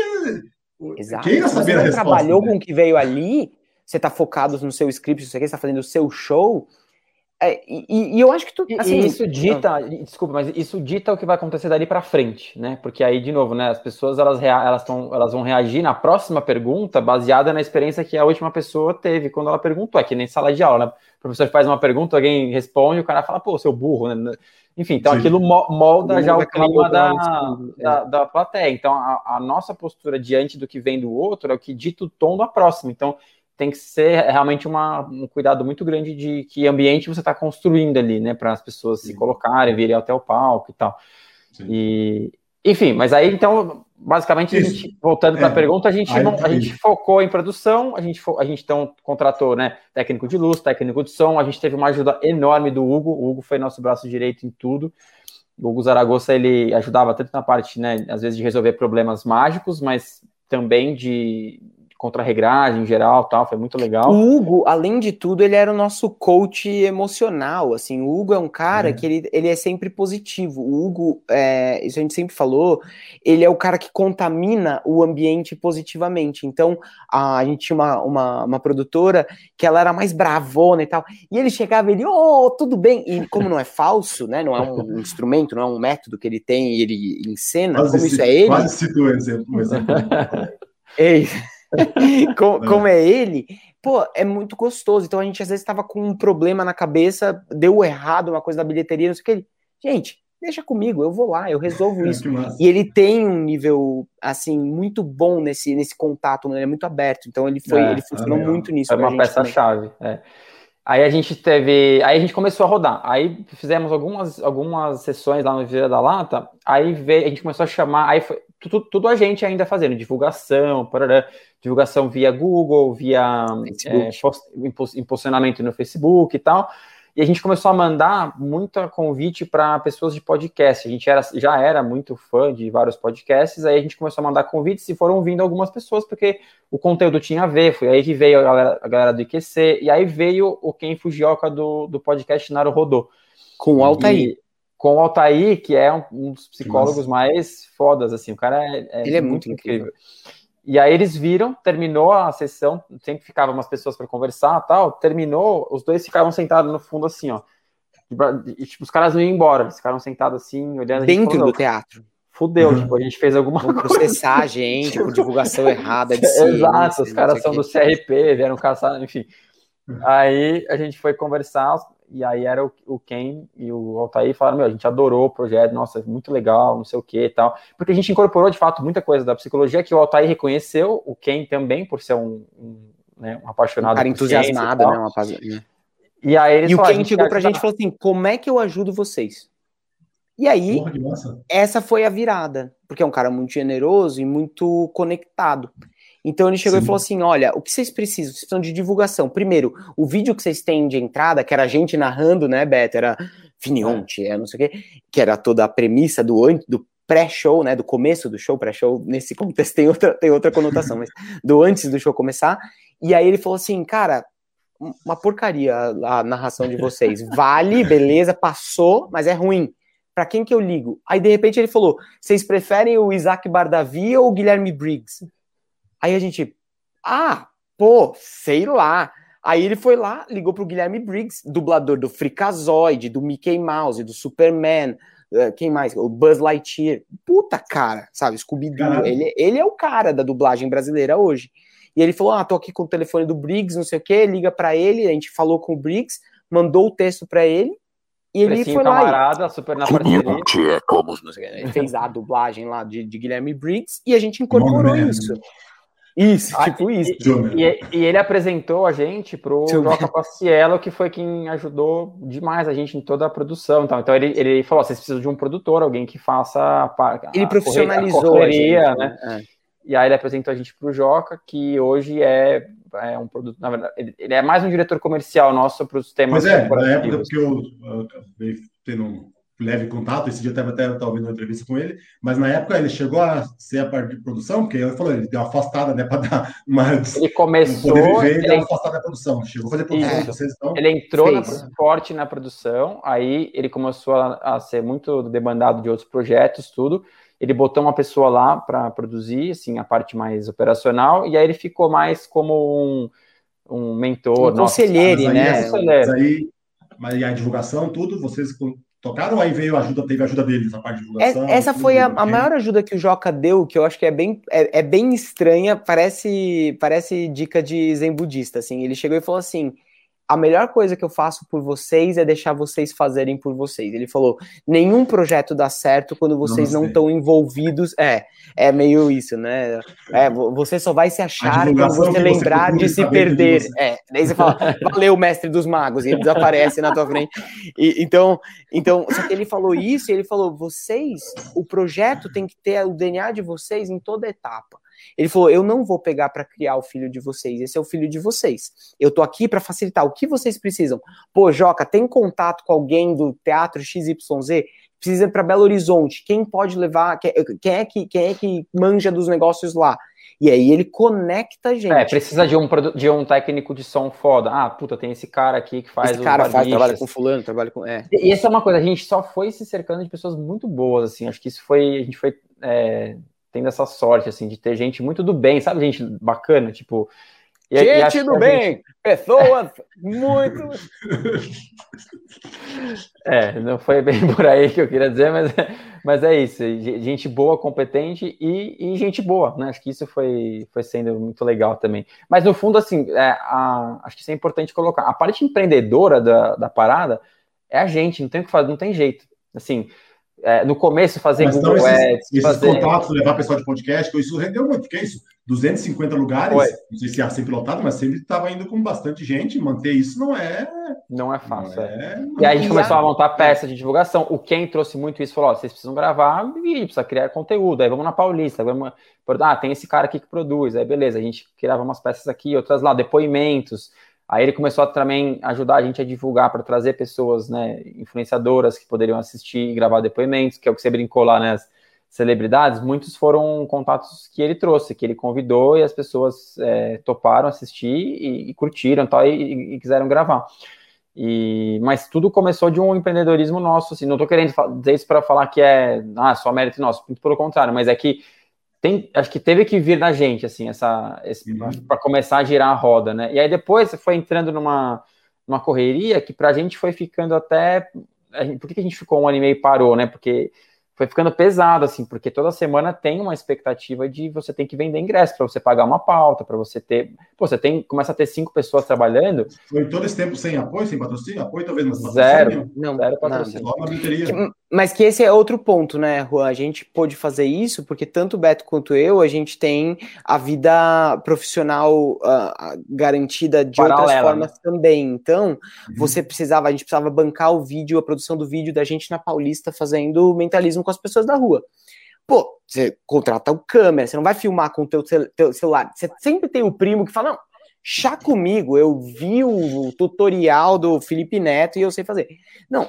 Exato. Quem Se você não trabalhou né? com o que veio ali, você está focado no seu script, você está fazendo o seu show, é, e, e, eu acho que tu. Assim, e isso dita, desculpa, mas isso dita o que vai acontecer dali para frente, né? Porque aí, de novo, né? As pessoas elas, elas, tão, elas vão reagir na próxima pergunta baseada na experiência que a última pessoa teve quando ela perguntou. É que nem sala de aula, né? O professor faz uma pergunta, alguém responde, o cara fala, pô, seu burro, né? Enfim, então Sim. aquilo molda já o clima da, da, da, plateia. Então, a, a nossa postura diante do que vem do outro é o que dita o tom da próxima. Então, tem que ser realmente uma, um cuidado muito grande de que ambiente você está construindo ali, né, para as pessoas Sim. se colocarem, virem até o palco e tal. Sim. E, enfim, mas aí então, basicamente, gente, voltando para a é, pergunta, a gente, não, a gente focou em produção, a gente, a gente então contratou, né, técnico de luz, técnico de som, a gente teve uma ajuda enorme do Hugo, o Hugo foi nosso braço direito em tudo. O Hugo Zaragoza, ele ajudava tanto na parte, né, às vezes de resolver problemas mágicos, mas também de, contra-regragem em geral, tal, foi muito legal. O Hugo, além de tudo, ele era o nosso coach emocional, assim, o Hugo é um cara é. que ele, ele é sempre positivo, o Hugo, é, isso a gente sempre falou, ele é o cara que contamina o ambiente positivamente, então a, a gente tinha uma, uma, uma, produtora que ela era mais bravona e tal, e ele chegava e ele, oh, tudo bem, e como não é falso, né, não é um instrumento, não é um método que ele tem e ele encena, quase como isso é ele... Quase citou um exemplo. Um exemplo. Ei, como, é. como é ele, pô, é muito gostoso. Então a gente às vezes estava com um problema na cabeça, deu errado uma coisa da bilheteria, não sei o que. Ele, gente, deixa comigo, eu vou lá, eu resolvo isso. e ele tem um nível, assim, muito bom nesse, nesse contato, né? ele é muito aberto. Então ele foi, é, ele funcionou é muito nisso. É uma peça-chave. É. Aí a gente teve. Aí a gente começou a rodar. Aí fizemos algumas, algumas sessões lá no Vira da Lata. Aí veio, a gente começou a chamar. Aí foi tudo, tudo a gente ainda fazendo, divulgação, parará, divulgação via Google, via é, impulsionamento no Facebook e tal. E a gente começou a mandar muito convite para pessoas de podcast. A gente era, já era muito fã de vários podcasts, aí a gente começou a mandar convites e foram vindo algumas pessoas, porque o conteúdo tinha a ver. Foi aí que veio a galera, a galera do IQC, e aí veio o Ken Fujioka do, do podcast Naro Rodô. Com o Altair. E, com o Altair, que é um, um dos psicólogos Nossa. mais fodas, assim. O cara é, é Ele é muito, muito incrível. incrível. E aí eles viram, terminou a sessão, sempre ficavam umas pessoas para conversar tal, terminou, os dois ficavam sentados no fundo assim, ó. E, tipo, os caras não iam embora, eles ficaram sentados assim, olhando. Dentro do teatro. Fudeu, uhum. tipo, a gente fez alguma Vou coisa. processar a gente por divulgação errada de ciência, Exato, os caras são do CRP, vieram caçar, enfim. Uhum. Aí a gente foi conversar, e aí era o, o Ken e o Altair falaram, meu, a gente adorou o projeto, nossa, muito legal, não sei o que e tal. Porque a gente incorporou, de fato, muita coisa da psicologia que o Altair reconheceu, o Ken também, por ser um, um, né, um apaixonado. Um cara entusiasmado, né? Uma... E aí eles E o Ken chegou pra gente e falou assim, como é que eu ajudo vocês? E aí, Porra, essa foi a virada, porque é um cara muito generoso e muito conectado. Então ele chegou Sim. e falou assim: olha, o que vocês precisam? Vocês precisam de divulgação. Primeiro, o vídeo que vocês têm de entrada, que era a gente narrando, né, Beto? Era Finionte, é, não sei o quê, que era toda a premissa do, do pré-show, né? Do começo do show, pré-show, nesse contexto tem outra, tem outra conotação, mas do antes do show começar. E aí ele falou assim, cara, uma porcaria a narração de vocês. Vale, beleza, passou, mas é ruim. Para quem que eu ligo? Aí de repente ele falou: vocês preferem o Isaac Bardavi ou o Guilherme Briggs? Aí a gente, ah, pô, sei lá. Aí ele foi lá, ligou pro Guilherme Briggs, dublador do Freakazoid, do Mickey Mouse, do Superman, uh, quem mais? O Buzz Lightyear. Puta cara, sabe? Scooby-Doo. Ele, ele é o cara da dublagem brasileira hoje. E ele falou: Ah, tô aqui com o telefone do Briggs, não sei o quê, liga para ele. A gente falou com o Briggs, mandou o texto para ele. E ele Precinho foi camarada, lá. super na parceria. É como, ele fez a dublagem lá de, de Guilherme Briggs e a gente incorporou isso. Isso, ah, tipo isso. E, e, e, ele apresentou a gente pro Joca Paciello, que foi quem ajudou demais a gente em toda a produção. Então, então ele, ele falou: vocês precisam de um produtor, alguém que faça a, Ele profissionalizou a, a gente, né? né? É. E aí ele apresentou a gente pro Joca, que hoje é, é um produto, na verdade, ele, ele é mais um diretor comercial nosso para os temas. Mas é, na época que eu, eu acabei tendo leve contato. Esse dia eu até estava ouvindo uma entrevista com ele, mas na época ele chegou a ser a parte de produção, porque ele falou, ele deu uma afastada, né, para dar uma. Ele começou. Poder viver ele... deu uma afastada da produção. Chegou a fazer produção Isso. vocês, então. Ele entrou na, forte na produção, aí ele começou a, a ser muito demandado de outros projetos, tudo ele botou uma pessoa lá para produzir, assim, a parte mais operacional, e aí ele ficou mais como um, um mentor. Um conselheiro, né? Mas aí, mas aí a divulgação, tudo, vocês tocaram ou aí veio ajuda, teve ajuda deles, a parte de divulgação? Essa foi a, a, maior ajuda que o Joca deu, que eu acho que é bem, é, é, bem estranha, parece, parece dica de zen budista, assim. Ele chegou e falou assim, a melhor coisa que eu faço por vocês é deixar vocês fazerem por vocês. Ele falou: nenhum projeto dá certo quando vocês não estão envolvidos. É, é meio isso, né? É, você só vai se achar quando você lembrar você de se perder. De é, daí você fala: valeu, mestre dos magos, e ele desaparece na tua frente. E, então, então, só que ele falou isso, e ele falou: vocês, o projeto tem que ter o DNA de vocês em toda etapa. Ele falou: Eu não vou pegar para criar o filho de vocês, esse é o filho de vocês. Eu tô aqui para facilitar. O que vocês precisam? Pô, Joca, tem contato com alguém do teatro XYZ? Precisa para Belo Horizonte. Quem pode levar? Quem é que, quem é que manja dos negócios lá? E aí ele conecta a gente. É, precisa de um, de um técnico de som foda. Ah, puta, tem esse cara aqui que faz esse cara faz, trabalha com fulano, trabalha com... É. E essa é uma coisa, a gente só foi se cercando de pessoas muito boas, assim, acho que isso foi, a gente foi é, tendo essa sorte, assim, de ter gente muito do bem, sabe? Gente bacana, tipo. E, gente e do bem, gente... pessoas muito. É, não foi bem por aí que eu queria dizer, mas, mas é isso. Gente boa, competente e, e gente boa, né? Acho que isso foi, foi sendo muito legal também. Mas no fundo, assim, é, a, acho que isso é importante colocar. A parte empreendedora da, da parada é a gente, não tem o que fazer, não tem jeito. Assim, é, no começo fazer Mas Google esses, Ads. Esses fazer... contatos, levar pessoal de podcast, isso rendeu muito, porque é isso. 250 lugares, Foi. não sei se ia sempre lotado, mas sempre estava indo com bastante gente. Manter isso não é. Não é fácil. Não é... é e aí a gente começou a montar peça de divulgação. O Ken trouxe muito isso, falou: ó, vocês precisam gravar vídeo, precisa criar conteúdo. Aí vamos na Paulista, vamos. Ah, tem esse cara aqui que produz. Aí beleza, a gente criava umas peças aqui, outras lá, depoimentos. Aí ele começou a também ajudar a gente a divulgar para trazer pessoas, né, influenciadoras que poderiam assistir e gravar depoimentos, que é o que você brincou lá, né, as celebridades. Muitos foram contatos que ele trouxe, que ele convidou e as pessoas é, toparam assistir e, e curtiram tal, e, e quiseram gravar. E, mas tudo começou de um empreendedorismo nosso, assim, não estou querendo dizer isso para falar que é ah, só mérito nosso, muito pelo contrário, mas é que tem, acho que teve que vir da gente, assim, essa, uhum. para começar a girar a roda, né? E aí depois foi entrando numa, numa correria que para a gente foi ficando até. Por que a gente ficou um ano e meio e parou, né? Porque foi ficando pesado, assim, porque toda semana tem uma expectativa de você tem que vender ingresso para você pagar uma pauta, para você ter. Pô, você tem, começa a ter cinco pessoas trabalhando. Foi todo esse tempo sem apoio, sem patrocínio? Apoio talvez não Zero. Não, zero patrocínio. Não. Mas que esse é outro ponto, né, Juan? A gente pôde fazer isso porque tanto o Beto quanto eu, a gente tem a vida profissional uh, garantida de Paralela, outras formas né? também. Então, uhum. você precisava, a gente precisava bancar o vídeo, a produção do vídeo da gente na Paulista fazendo mentalismo com as pessoas da rua. Pô, você contrata o câmera, você não vai filmar com o teu, teu celular. Você sempre tem o primo que fala, não, chá comigo, eu vi o tutorial do Felipe Neto e eu sei fazer. Não,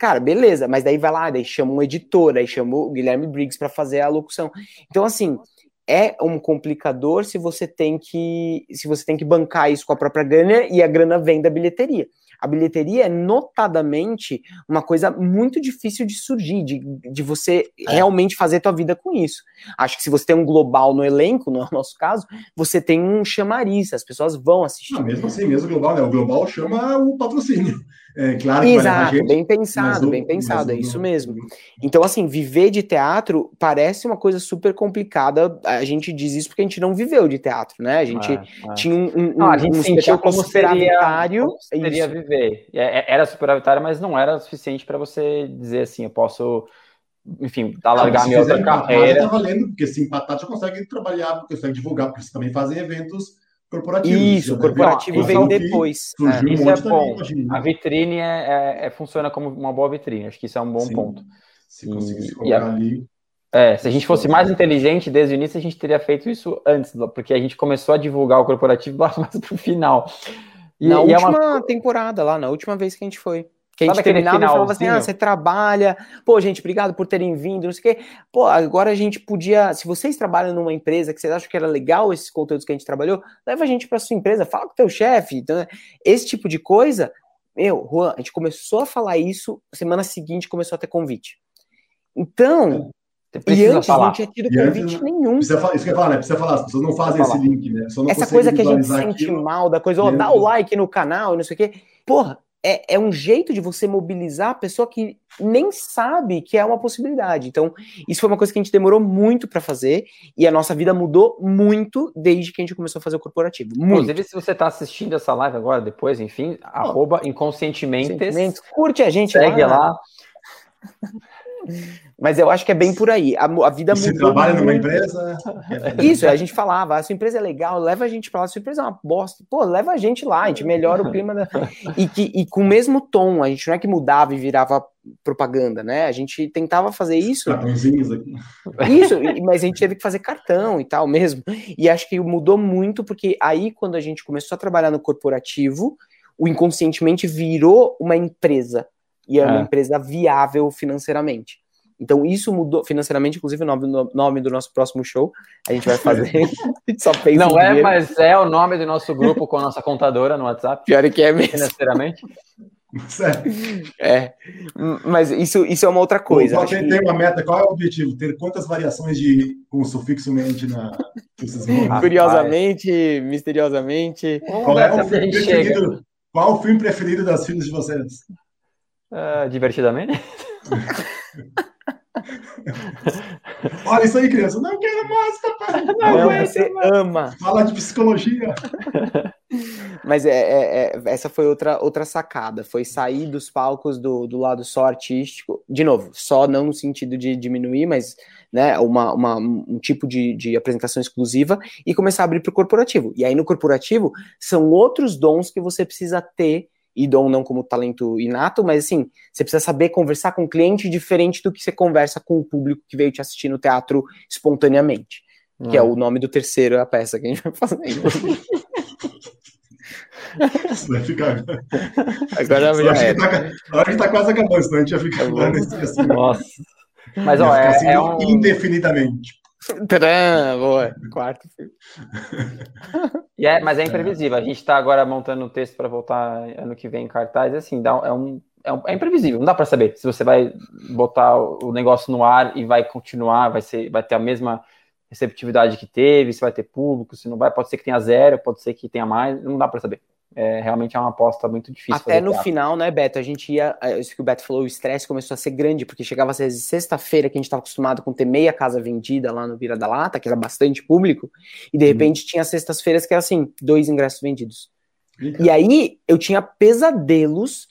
Cara, beleza, mas daí vai lá, daí chama um editor, aí chama o Guilherme Briggs para fazer a locução. Então, assim, é um complicador se você tem que se você tem que bancar isso com a própria grana e a grana vem da bilheteria. A bilheteria é notadamente uma coisa muito difícil de surgir, de, de você é. realmente fazer tua vida com isso. Acho que se você tem um global no elenco, no nosso caso, você tem um chamariz, as pessoas vão assistir. Não, mesmo assim, mesmo global, né? O global chama o patrocínio. É claro que Exato, gente, bem pensado, bem pensado, é isso mesmo. Então, assim, viver de teatro parece uma coisa super complicada. A gente diz isso porque a gente não viveu de teatro, né? A gente é, é. tinha um, um, não, a gente um sentiu como superavitário. Como seria viver. É, é, era superavitário, mas não era suficiente para você dizer assim, eu posso enfim, alargar minha outra carreira. Tá valendo, porque se empatar, você consegue trabalhar, porque você consegue divulgar, porque você também fazem eventos corporativo. Isso, o corporativo vem depois. É, isso um é bom. Também, a vitrine é, é, é, funciona como uma boa vitrine. Acho que isso é um bom Sim. ponto. Se conseguisse colocar ali. É, se a gente fosse mais inteligente desde o início, a gente teria feito isso antes, porque a gente começou a divulgar o corporativo mais para o final. E, na e última é uma... temporada lá, na última vez que a gente foi. Que a gente terminava e falava assim, ah, você trabalha, pô, gente, obrigado por terem vindo, não sei o quê. Pô, agora a gente podia, se vocês trabalham numa empresa que vocês acham que era legal esses conteúdos que a gente trabalhou, leva a gente para sua empresa, fala com o teu chefe, então, né, esse tipo de coisa. Meu, Juan, a gente começou a falar isso, semana seguinte começou a ter convite. Então, e antes falar. não tinha tido convite antes, nenhum. Precisa, isso que eu falar, né? Precisa falar, as pessoas não fazem esse link, né? Essa coisa que a gente sente aquilo. mal, da coisa, ó, dá o like no canal, não sei o quê. Porra, é, é um jeito de você mobilizar a pessoa que nem sabe que é uma possibilidade. Então, isso foi uma coisa que a gente demorou muito para fazer e a nossa vida mudou muito desde que a gente começou a fazer o corporativo. Muito. Inclusive, se você está assistindo essa live agora, depois, enfim, oh, arroba inconscientemente. Curte a gente segue lá. lá. Mas eu acho que é bem por aí. A, a vida Você trabalha muito. numa empresa? Isso, a gente falava, a sua empresa é legal, leva a gente para lá, a sua empresa é uma bosta. Pô, leva a gente lá, a gente melhora o clima da... e, que, e com o mesmo tom, a gente não é que mudava e virava propaganda, né? A gente tentava fazer isso. Isso, mas a gente teve que fazer cartão e tal mesmo. E acho que mudou muito, porque aí, quando a gente começou a trabalhar no corporativo, o inconscientemente virou uma empresa e é uma é. empresa viável financeiramente. Então, isso mudou financeiramente, inclusive o nome, nome do nosso próximo show. A gente vai fazer. só fez Não é, dinheiro. mas é o nome do nosso grupo com a nossa contadora no WhatsApp. Pior que é mesmo. Financeiramente. É, mas isso, isso é uma outra coisa. Tem, que... tem uma meta, qual é o objetivo? Ter quantas variações de com sufixo mente na. Curiosamente, misteriosamente. Qual é o filme preferido? Qual o filme preferido das filhas de vocês? Uh, divertidamente? Olha isso aí, criança. Não quero mais, papai. Não, não você mais. ama. Fala de psicologia. Mas é, é, é, essa foi outra, outra sacada. Foi sair dos palcos do, do lado só artístico. De novo, só não no sentido de diminuir, mas né, uma, uma um tipo de, de apresentação exclusiva e começar a abrir para o corporativo. E aí no corporativo são outros dons que você precisa ter e dom não como talento inato, mas assim, você precisa saber conversar com o cliente diferente do que você conversa com o público que veio te assistir no teatro espontaneamente. Que é hum. o nome do terceiro a peça que a gente vai fazer. vai ficar. Agora já é. Tá, a hora que tá quase acabando, senão a gente ia ficar tá nesse assim. Nossa. Mas, ó, é, assim, é um... indefinidamente. Tadã, boa, quarto filme. e é, mas é imprevisível. A gente está agora montando um texto para voltar ano que vem em cartaz. Assim, dá, é, um, é, um, é imprevisível. Não dá para saber se você vai botar o negócio no ar e vai continuar, vai, ser, vai ter a mesma receptividade que teve, se vai ter público, se não vai. Pode ser que tenha zero, pode ser que tenha mais. Não dá para saber é, realmente é uma aposta muito difícil. Até no teatro. final, né, Beto? A gente ia. É, isso que o Beto falou, o estresse começou a ser grande, porque chegava às vezes sexta-feira, que a gente estava acostumado com ter meia casa vendida lá no Vira da Lata, que era bastante público, e de uhum. repente tinha sextas-feiras que era assim, dois ingressos vendidos. E aí eu tinha pesadelos,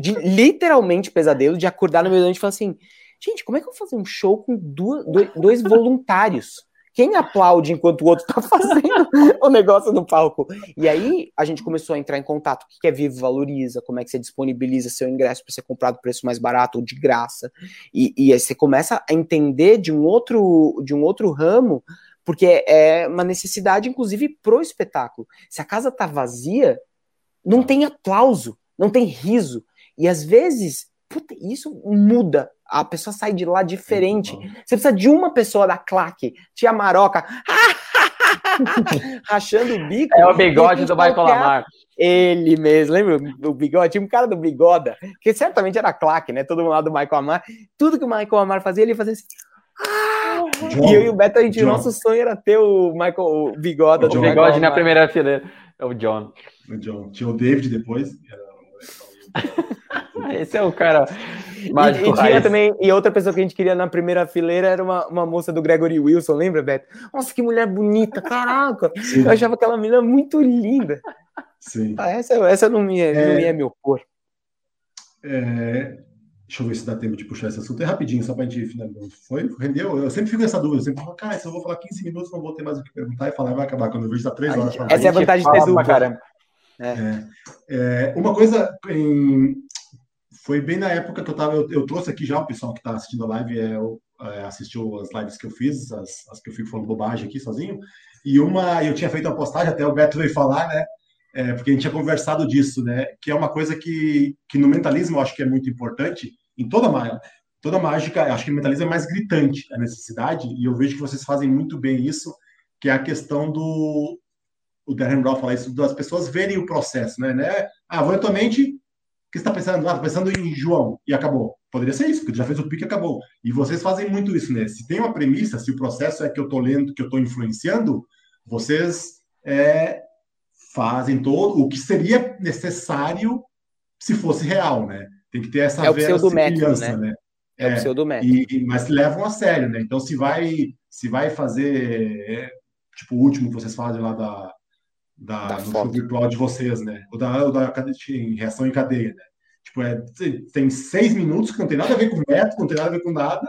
de, literalmente pesadelos, de acordar no meio da noite e falar assim: gente, como é que eu vou fazer um show com duas, dois voluntários? Quem aplaude enquanto o outro tá fazendo o negócio no palco? E aí a gente começou a entrar em contato. O que é Vivo Valoriza? Como é que você disponibiliza seu ingresso para ser comprado preço mais barato ou de graça? E, e aí você começa a entender de um outro, de um outro ramo, porque é uma necessidade, inclusive, pro espetáculo. Se a casa tá vazia, não tem aplauso, não tem riso. E às vezes, puta, isso muda a pessoa sai de lá diferente. Você precisa de uma pessoa da claque, tia Maroca, rachando o bico. É o bigode do Michael Lamar. Ele mesmo, lembra o bigode? Tinha um cara do bigoda, que certamente era claque, né? Todo mundo lá do Michael Amar. Tudo que o Michael Amar fazia, ele fazia assim. Ah! e eu e o Beto, a gente, nosso sonho era ter o Michael o bigoda. O, o bigode na primeira fileira. É o John. O John. Tinha o David depois. Esse é o cara mágico. E, e tinha também, e outra pessoa que a gente queria na primeira fileira era uma, uma moça do Gregory Wilson, lembra, Beto? Nossa, que mulher bonita, caraca! Sim. Eu achava aquela menina muito linda. Sim. Ah, essa, essa não me é, é, não me é meu cor. É, deixa eu ver se dá tempo de puxar esse assunto. É rapidinho, só para a gente finalizar. Foi, rendeu? Eu sempre fico nessa dúvida. Eu sempre falo, cara, se eu vou falar 15 minutos, não vou ter mais o que perguntar e falar, vai acabar. Quando eu vejo, está 3 horas. Essa é a vantagem de ter dupla. Caramba. É. É, é, uma coisa em, foi bem na época que eu tava. Eu, eu trouxe aqui já o pessoal que está assistindo a live, é, é, assistiu as lives que eu fiz, as, as, que eu fico falando bobagem aqui sozinho. E uma, eu tinha feito uma postagem, até o Beto veio falar, né? É, porque a gente tinha conversado disso, né? Que é uma coisa que, que no mentalismo eu acho que é muito importante, em toda toda mágica, acho que o mentalismo é mais gritante a necessidade, e eu vejo que vocês fazem muito bem isso, que é a questão do. O Darren Brown fala isso, das pessoas verem o processo, né? né? Ah, vou atualmente que você está pensando? Ah, pensando em João e acabou. Poderia ser isso, porque já fez o pique e acabou. E vocês fazem muito isso, né? Se tem uma premissa, se o processo é que eu estou lendo, que eu estou influenciando, vocês é, fazem todo o que seria necessário se fosse real, né? Tem que ter essa é verossimilhança, né? né? É, é o pseudométodo. E, mas levam a sério, né? Então, se vai, se vai fazer, é, tipo, o último que vocês fazem lá da, da, da show virtual de vocês, né? O da, o da em reação em cadeia, né? Tipo, é, tem seis minutos que não tem nada a ver com método, não tem nada a ver com nada,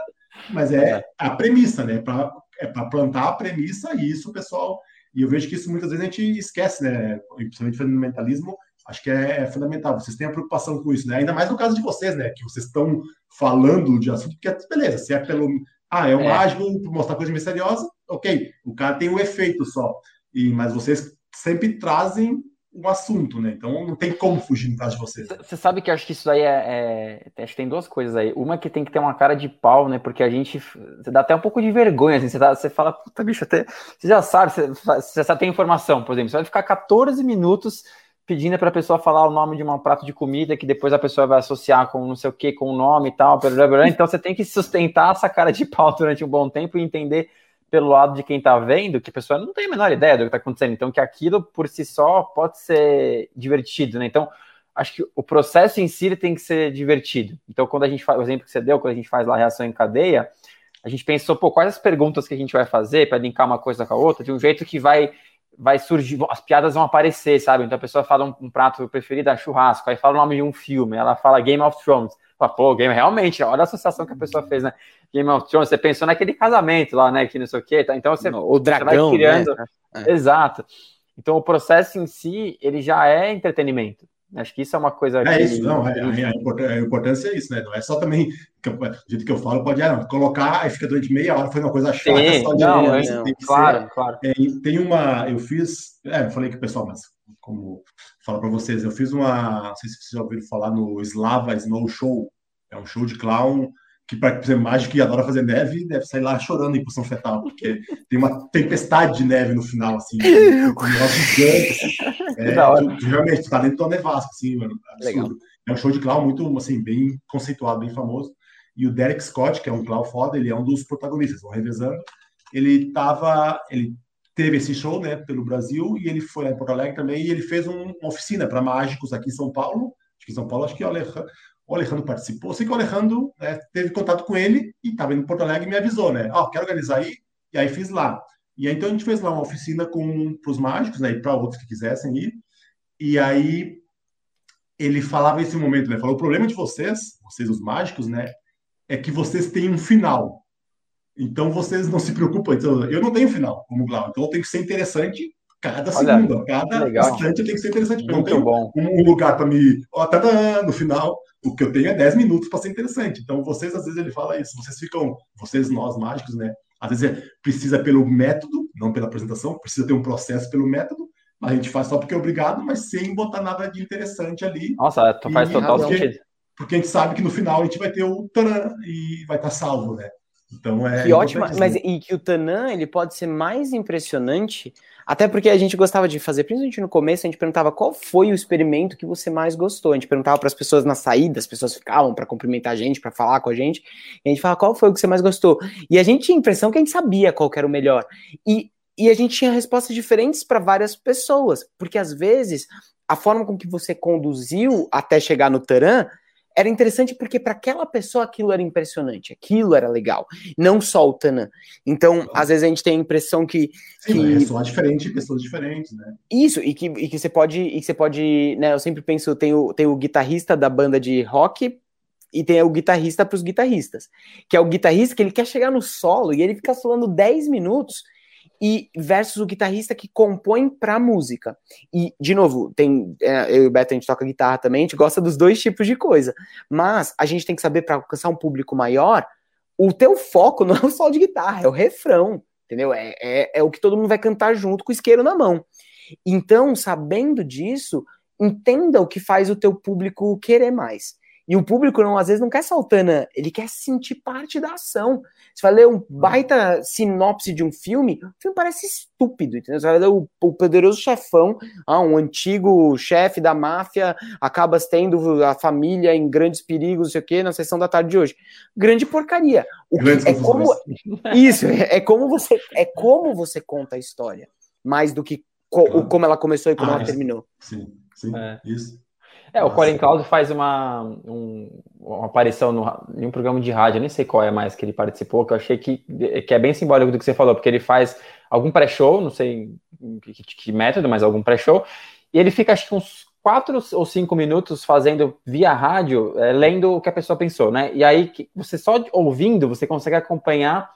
mas é, a premissa, né? Pra, é para plantar a premissa e isso, pessoal. E eu vejo que isso muitas vezes a gente esquece, né? Principalmente fundamentalismo, acho que é, é, fundamental. Vocês têm a preocupação com isso, né? Ainda mais no caso de vocês, né? Que vocês estão falando de assunto que é beleza, se é pelo. Ah, é o é. mágico, mostrar coisa misteriosa, ok. O cara tem o um efeito só. E, mas vocês sempre trazem um assunto, né? Então não tem como fugir atrás de vocês. Você sabe que acho que isso aí é, é, Acho que tem duas coisas aí. Uma que tem que ter uma cara de pau, né? Porque a gente. Você dá até um pouco de vergonha, assim. Você, dá, você fala, puta bicho, até. Você já sabe, você, você já tem informação, por exemplo. Você vai ficar 14 minutos pedindo para a pessoa falar o nome de um prato de comida que depois a pessoa vai associar com não sei o que, com o nome e tal. Blá, blá, blá. Então você tem que sustentar essa cara de pau durante um bom tempo e entender pelo lado de quem está vendo, que a pessoa não tem a menor ideia do que está acontecendo. Então, que aquilo por si só pode ser divertido, né? Então, acho que o processo em si tem que ser divertido. Então, quando a gente faz, o exemplo que você deu, quando a gente faz lá a reação em cadeia, a gente pensou, pô, quais as perguntas que a gente vai fazer para linkar uma coisa com a outra, de um jeito que vai vai surgir, as piadas vão aparecer, sabe? Então a pessoa fala um, um prato preferido, é churrasco, aí fala o nome de um filme, ela fala Game of Thrones. Fala, pô, game, realmente, olha a associação que a pessoa fez, né? Game of Thrones, você pensou naquele casamento lá, né? Que não sei o quê, tá? Então você, o dragão, você vai criando. Né? É. Exato. Então o processo em si, ele já é entretenimento. Acho que isso é uma coisa. É que... isso, não. É, a, importância é isso, né? Não é só também, que do jeito que eu falo, pode ah, não, colocar e fica durante meia hora, foi uma coisa chata. Sim, só de não, não, claro, ser, claro. É, tem uma, eu fiz, é, eu falei que o pessoal, mas como falo para vocês, eu fiz uma, não sei se vocês já ouviram falar no Slava Snow Show, é um show de clown que, para ser mágico e adora fazer neve, deve sair lá chorando em posição fetal, porque tem uma tempestade de neve no final, assim, um gigante, assim. É, tu, realmente, tá dentro do nevasco, assim, mano, absurdo. Legal. É um show de clown muito, assim, bem conceituado, bem famoso. E o Derek Scott, que é um clown foda, ele é um dos protagonistas, vão revezando. Ele tava, ele teve esse show, né, pelo Brasil, e ele foi lá em Porto Alegre também, e ele fez um, uma oficina para mágicos aqui em São Paulo. Acho que em São Paulo, acho que o Alejandro, o Alejandro participou. Sei que o Alejandro né, teve contato com ele e estava indo em Porto Alegre e me avisou, né? Ó, oh, quero organizar aí. E aí fiz lá. E aí, então a gente fez lá uma oficina para os mágicos, né? E para outros que quisessem ir. E aí ele falava esse momento, né? Falou: o problema de vocês, vocês os mágicos, né? É que vocês têm um final. Então vocês não se preocupam. Então, eu não tenho final como Glau. Então eu tenho que ser interessante cada Olha, segundo, cada instante tem que ser interessante. Muito não tenho bom. um lugar para me. Ó, tá no final o que eu tenho é 10 minutos para ser interessante. Então, vocês, às vezes, ele fala isso, vocês ficam, vocês, nós mágicos, né? Às vezes é, precisa pelo método, não pela apresentação, precisa ter um processo pelo método, a gente faz só porque é obrigado, mas sem botar nada de interessante ali. Nossa, e, faz total porque, sentido. Porque a gente sabe que no final a gente vai ter o taran e vai estar tá salvo, né? Então é. Que ótimo, mas e que o Tanan ele pode ser mais impressionante até porque a gente gostava de fazer, principalmente no começo, a gente perguntava qual foi o experimento que você mais gostou. A gente perguntava para as pessoas na saída, as pessoas ficavam para cumprimentar a gente, para falar com a gente, e a gente falava qual foi o que você mais gostou. E a gente tinha a impressão que a gente sabia qual era o melhor. E, e a gente tinha respostas diferentes para várias pessoas, porque às vezes a forma com que você conduziu até chegar no Taran era interessante porque para aquela pessoa aquilo era impressionante, aquilo era legal, não só o Tanã. Então, às vezes a gente tem a impressão que. Sim, que... ressoar diferente em pessoas diferentes, né? Isso, e que, e que você pode. E que você pode. Né, eu sempre penso, tem o, tem o guitarrista da banda de rock e tem o guitarrista para os guitarristas, que é o guitarrista que ele quer chegar no solo e ele fica solando 10 minutos e versus o guitarrista que compõe para música. E, de novo, tem é, eu e o Beto, a gente toca guitarra também, a gente gosta dos dois tipos de coisa. Mas a gente tem que saber, para alcançar um público maior, o teu foco não é o solo de guitarra, é o refrão, entendeu? É, é, é o que todo mundo vai cantar junto com o isqueiro na mão. Então, sabendo disso, entenda o que faz o teu público querer mais. E o público, não, às vezes, não quer saltana, ele quer sentir parte da ação. Você vai ler um baita sinopse de um filme, o filme parece estúpido, entendeu? Você vai ler o, o poderoso chefão, ah, um antigo chefe da máfia, acaba tendo a família em grandes perigos, não sei o quê, na sessão da tarde de hoje. Grande porcaria. O que, é como, isso, é, é, como você, é como você conta a história, mais do que co, claro. como ela começou e como ah, ela isso. terminou. Sim, sim, é. isso. É, o Colin Cloud faz uma, um, uma aparição no, em um programa de rádio, nem sei qual é mais que ele participou, que eu achei que, que é bem simbólico do que você falou, porque ele faz algum pré-show, não sei que, que, que método, mas algum pré-show, e ele fica acho que uns quatro ou cinco minutos fazendo via rádio, é, lendo o que a pessoa pensou, né? E aí você só ouvindo, você consegue acompanhar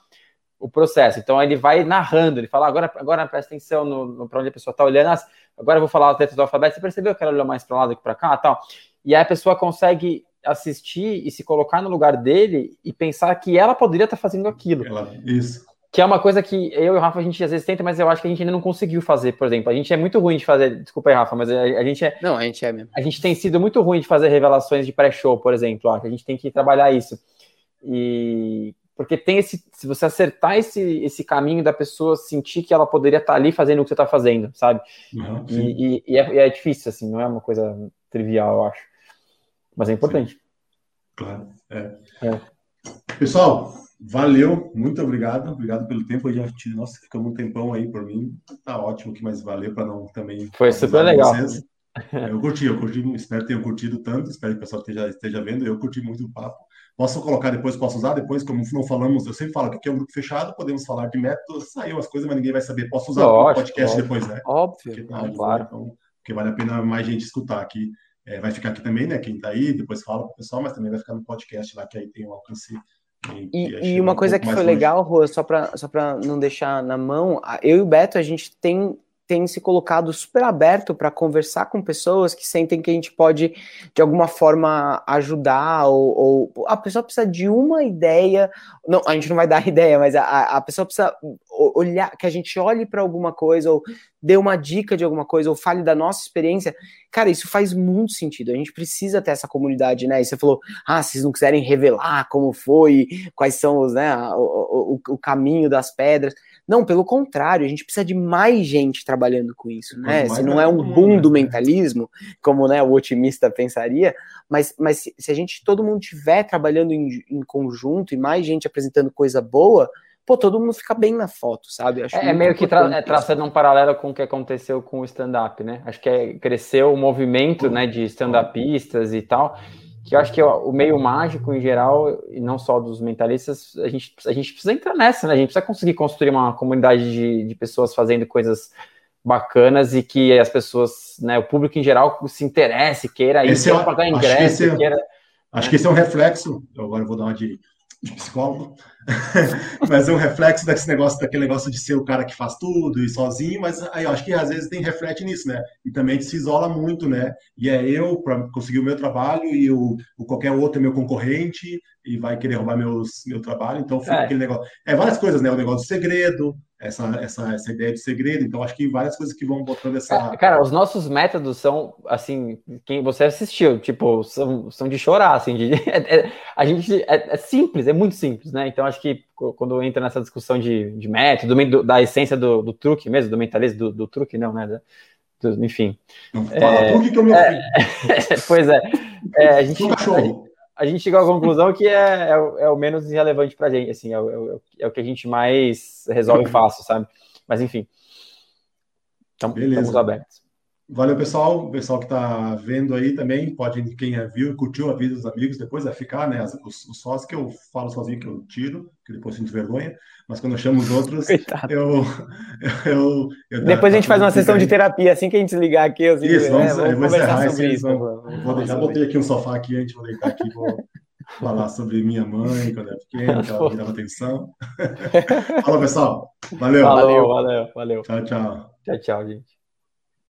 o processo. Então ele vai narrando, ele fala, agora, agora presta atenção no, no para onde a pessoa está olhando, ah, agora eu vou falar a letra do alfabeto, você percebeu que ela olhou mais para lá do que para cá tal? E aí a pessoa consegue assistir e se colocar no lugar dele e pensar que ela poderia estar tá fazendo aquilo. Ela, isso. Que é uma coisa que eu e o Rafa a gente às vezes tenta, mas eu acho que a gente ainda não conseguiu fazer, por exemplo. A gente é muito ruim de fazer. Desculpa aí, Rafa, mas a, a gente é. Não, a gente é mesmo. A gente tem sido muito ruim de fazer revelações de pré-show, por exemplo. Ó, que a gente tem que trabalhar isso. E porque tem esse, se você acertar esse, esse caminho da pessoa sentir que ela poderia estar ali fazendo o que você está fazendo, sabe? Uhum, e, e, e, é, e, é, difícil, assim, não é uma coisa trivial, eu acho. Mas é importante. Sim. Claro. É. É. Pessoal, valeu, muito obrigado, obrigado pelo tempo. Eu já tive, nossa, ficamos um tempão aí por mim. Tá ótimo que mais valeu para não também. Foi super legal. Vocês. Eu curti, eu curti, espero que tenham curtido tanto, espero que o pessoal esteja, esteja vendo. Eu curti muito o papo. Posso colocar depois, posso usar depois, como não falamos, eu sempre falo que aqui é um grupo fechado, podemos falar de métodos, saiu as coisas, mas ninguém vai saber. Posso usar o podcast óbvio, depois, né? Óbvio, porque, tá, claro. Então, porque vale a pena mais gente escutar aqui. É, vai ficar aqui também, né? Quem tá aí, depois fala pro pessoal, mas também vai ficar no podcast lá, que aí tem um alcance. E, e uma coisa um que foi longe. legal, Rô, só para só não deixar na mão, eu e o Beto, a gente tem tem se colocado super aberto para conversar com pessoas que sentem que a gente pode, de alguma forma, ajudar, ou, ou, a pessoa precisa de uma ideia, não, a gente não vai dar ideia, mas a, a pessoa precisa olhar, que a gente olhe para alguma coisa, ou dê uma dica de alguma coisa, ou fale da nossa experiência. Cara, isso faz muito sentido. A gente precisa ter essa comunidade, né? E você falou, ah, vocês não quiserem revelar como foi, quais são os, né, o, o, o caminho das pedras. Não, pelo contrário, a gente precisa de mais gente trabalhando com isso, né? Se não é um boom do né? mentalismo, como né, o otimista pensaria, mas, mas se, se a gente, todo mundo estiver trabalhando em, em conjunto e mais gente apresentando coisa boa, pô, todo mundo fica bem na foto, sabe? É, é meio que tra é, traçando um paralelo com o que aconteceu com o stand-up, né? Acho que é, cresceu o movimento né, de stand-upistas e tal que eu acho que o meio mágico em geral, e não só dos mentalistas, a gente, a gente precisa entrar nessa, né? A gente precisa conseguir construir uma comunidade de, de pessoas fazendo coisas bacanas e que as pessoas, né, o público em geral se interesse, queira ir, é, pagar ingresso, acho que esse, é queira... Acho que esse é um reflexo, agora eu vou dar uma de de psicólogo, mas é um reflexo desse negócio, daquele negócio de ser o cara que faz tudo e sozinho, mas aí eu acho que às vezes tem reflete nisso, né? E também se isola muito, né? E é eu para conseguir o meu trabalho e o, o, qualquer outro é meu concorrente e vai querer roubar meus, meu trabalho, então fica é. aquele negócio. É várias coisas, né? O negócio do segredo, essa, essa, essa ideia de segredo. Então, acho que várias coisas que vão botando essa. Cara, os nossos métodos são, assim, quem você assistiu, tipo, são, são de chorar, assim, de, é, é, a gente é, é, simples, é muito simples, né? Então, acho que quando entra nessa discussão de, de método, do, da essência do, do truque mesmo, do mentalismo, do, do truque, não, né? Do, enfim. Não fala é, truque que eu me é, Pois é. é a gente. Cachorro a gente chegou à conclusão que é, é, o, é o menos relevante para a gente, assim, é o, é o, que a gente mais resolve fácil, sabe? Mas enfim, então, estamos abertos. Valeu, pessoal. O pessoal que está vendo aí também, pode, quem viu e curtiu, avisa os amigos, depois vai ficar, né? Os, os sócios que eu falo sozinho que eu tiro, que depois sinto vergonha, mas quando eu chamo os outros, eu, eu, eu, Depois a gente faz uma sessão de terapia, assim que a gente desligar aqui. Assim, isso, vamos, é, vamos eu vou encerrar sobre isso. Vamos, vou, já botei aqui um sofá aqui, a gente vai deitar aqui, vou falar sobre minha mãe quando era pequena, que ela me dava atenção. Falou, pessoal. Valeu. Valeu, valeu, valeu. Tchau, tchau. Tchau, tchau, gente.